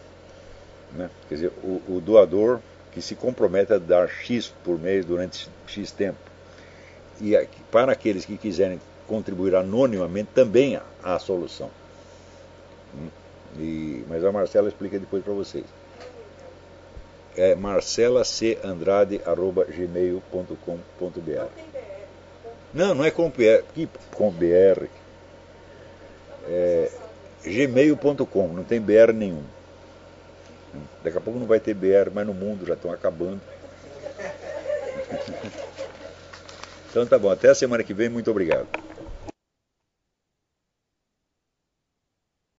Né? Quer dizer, o, o doador que se compromete a dar X por mês durante X tempo. E para aqueles que quiserem contribuir anonimamente, também há solução. Hum? E, mas a Marcela explica depois para vocês. É marcelacandrade.gmail.com.br Não, não é com BR. Que com BR? É gmail.com, não tem BR nenhum. Daqui a pouco não vai ter BR mais no mundo, já estão acabando. Então tá bom, até a semana que vem, muito obrigado.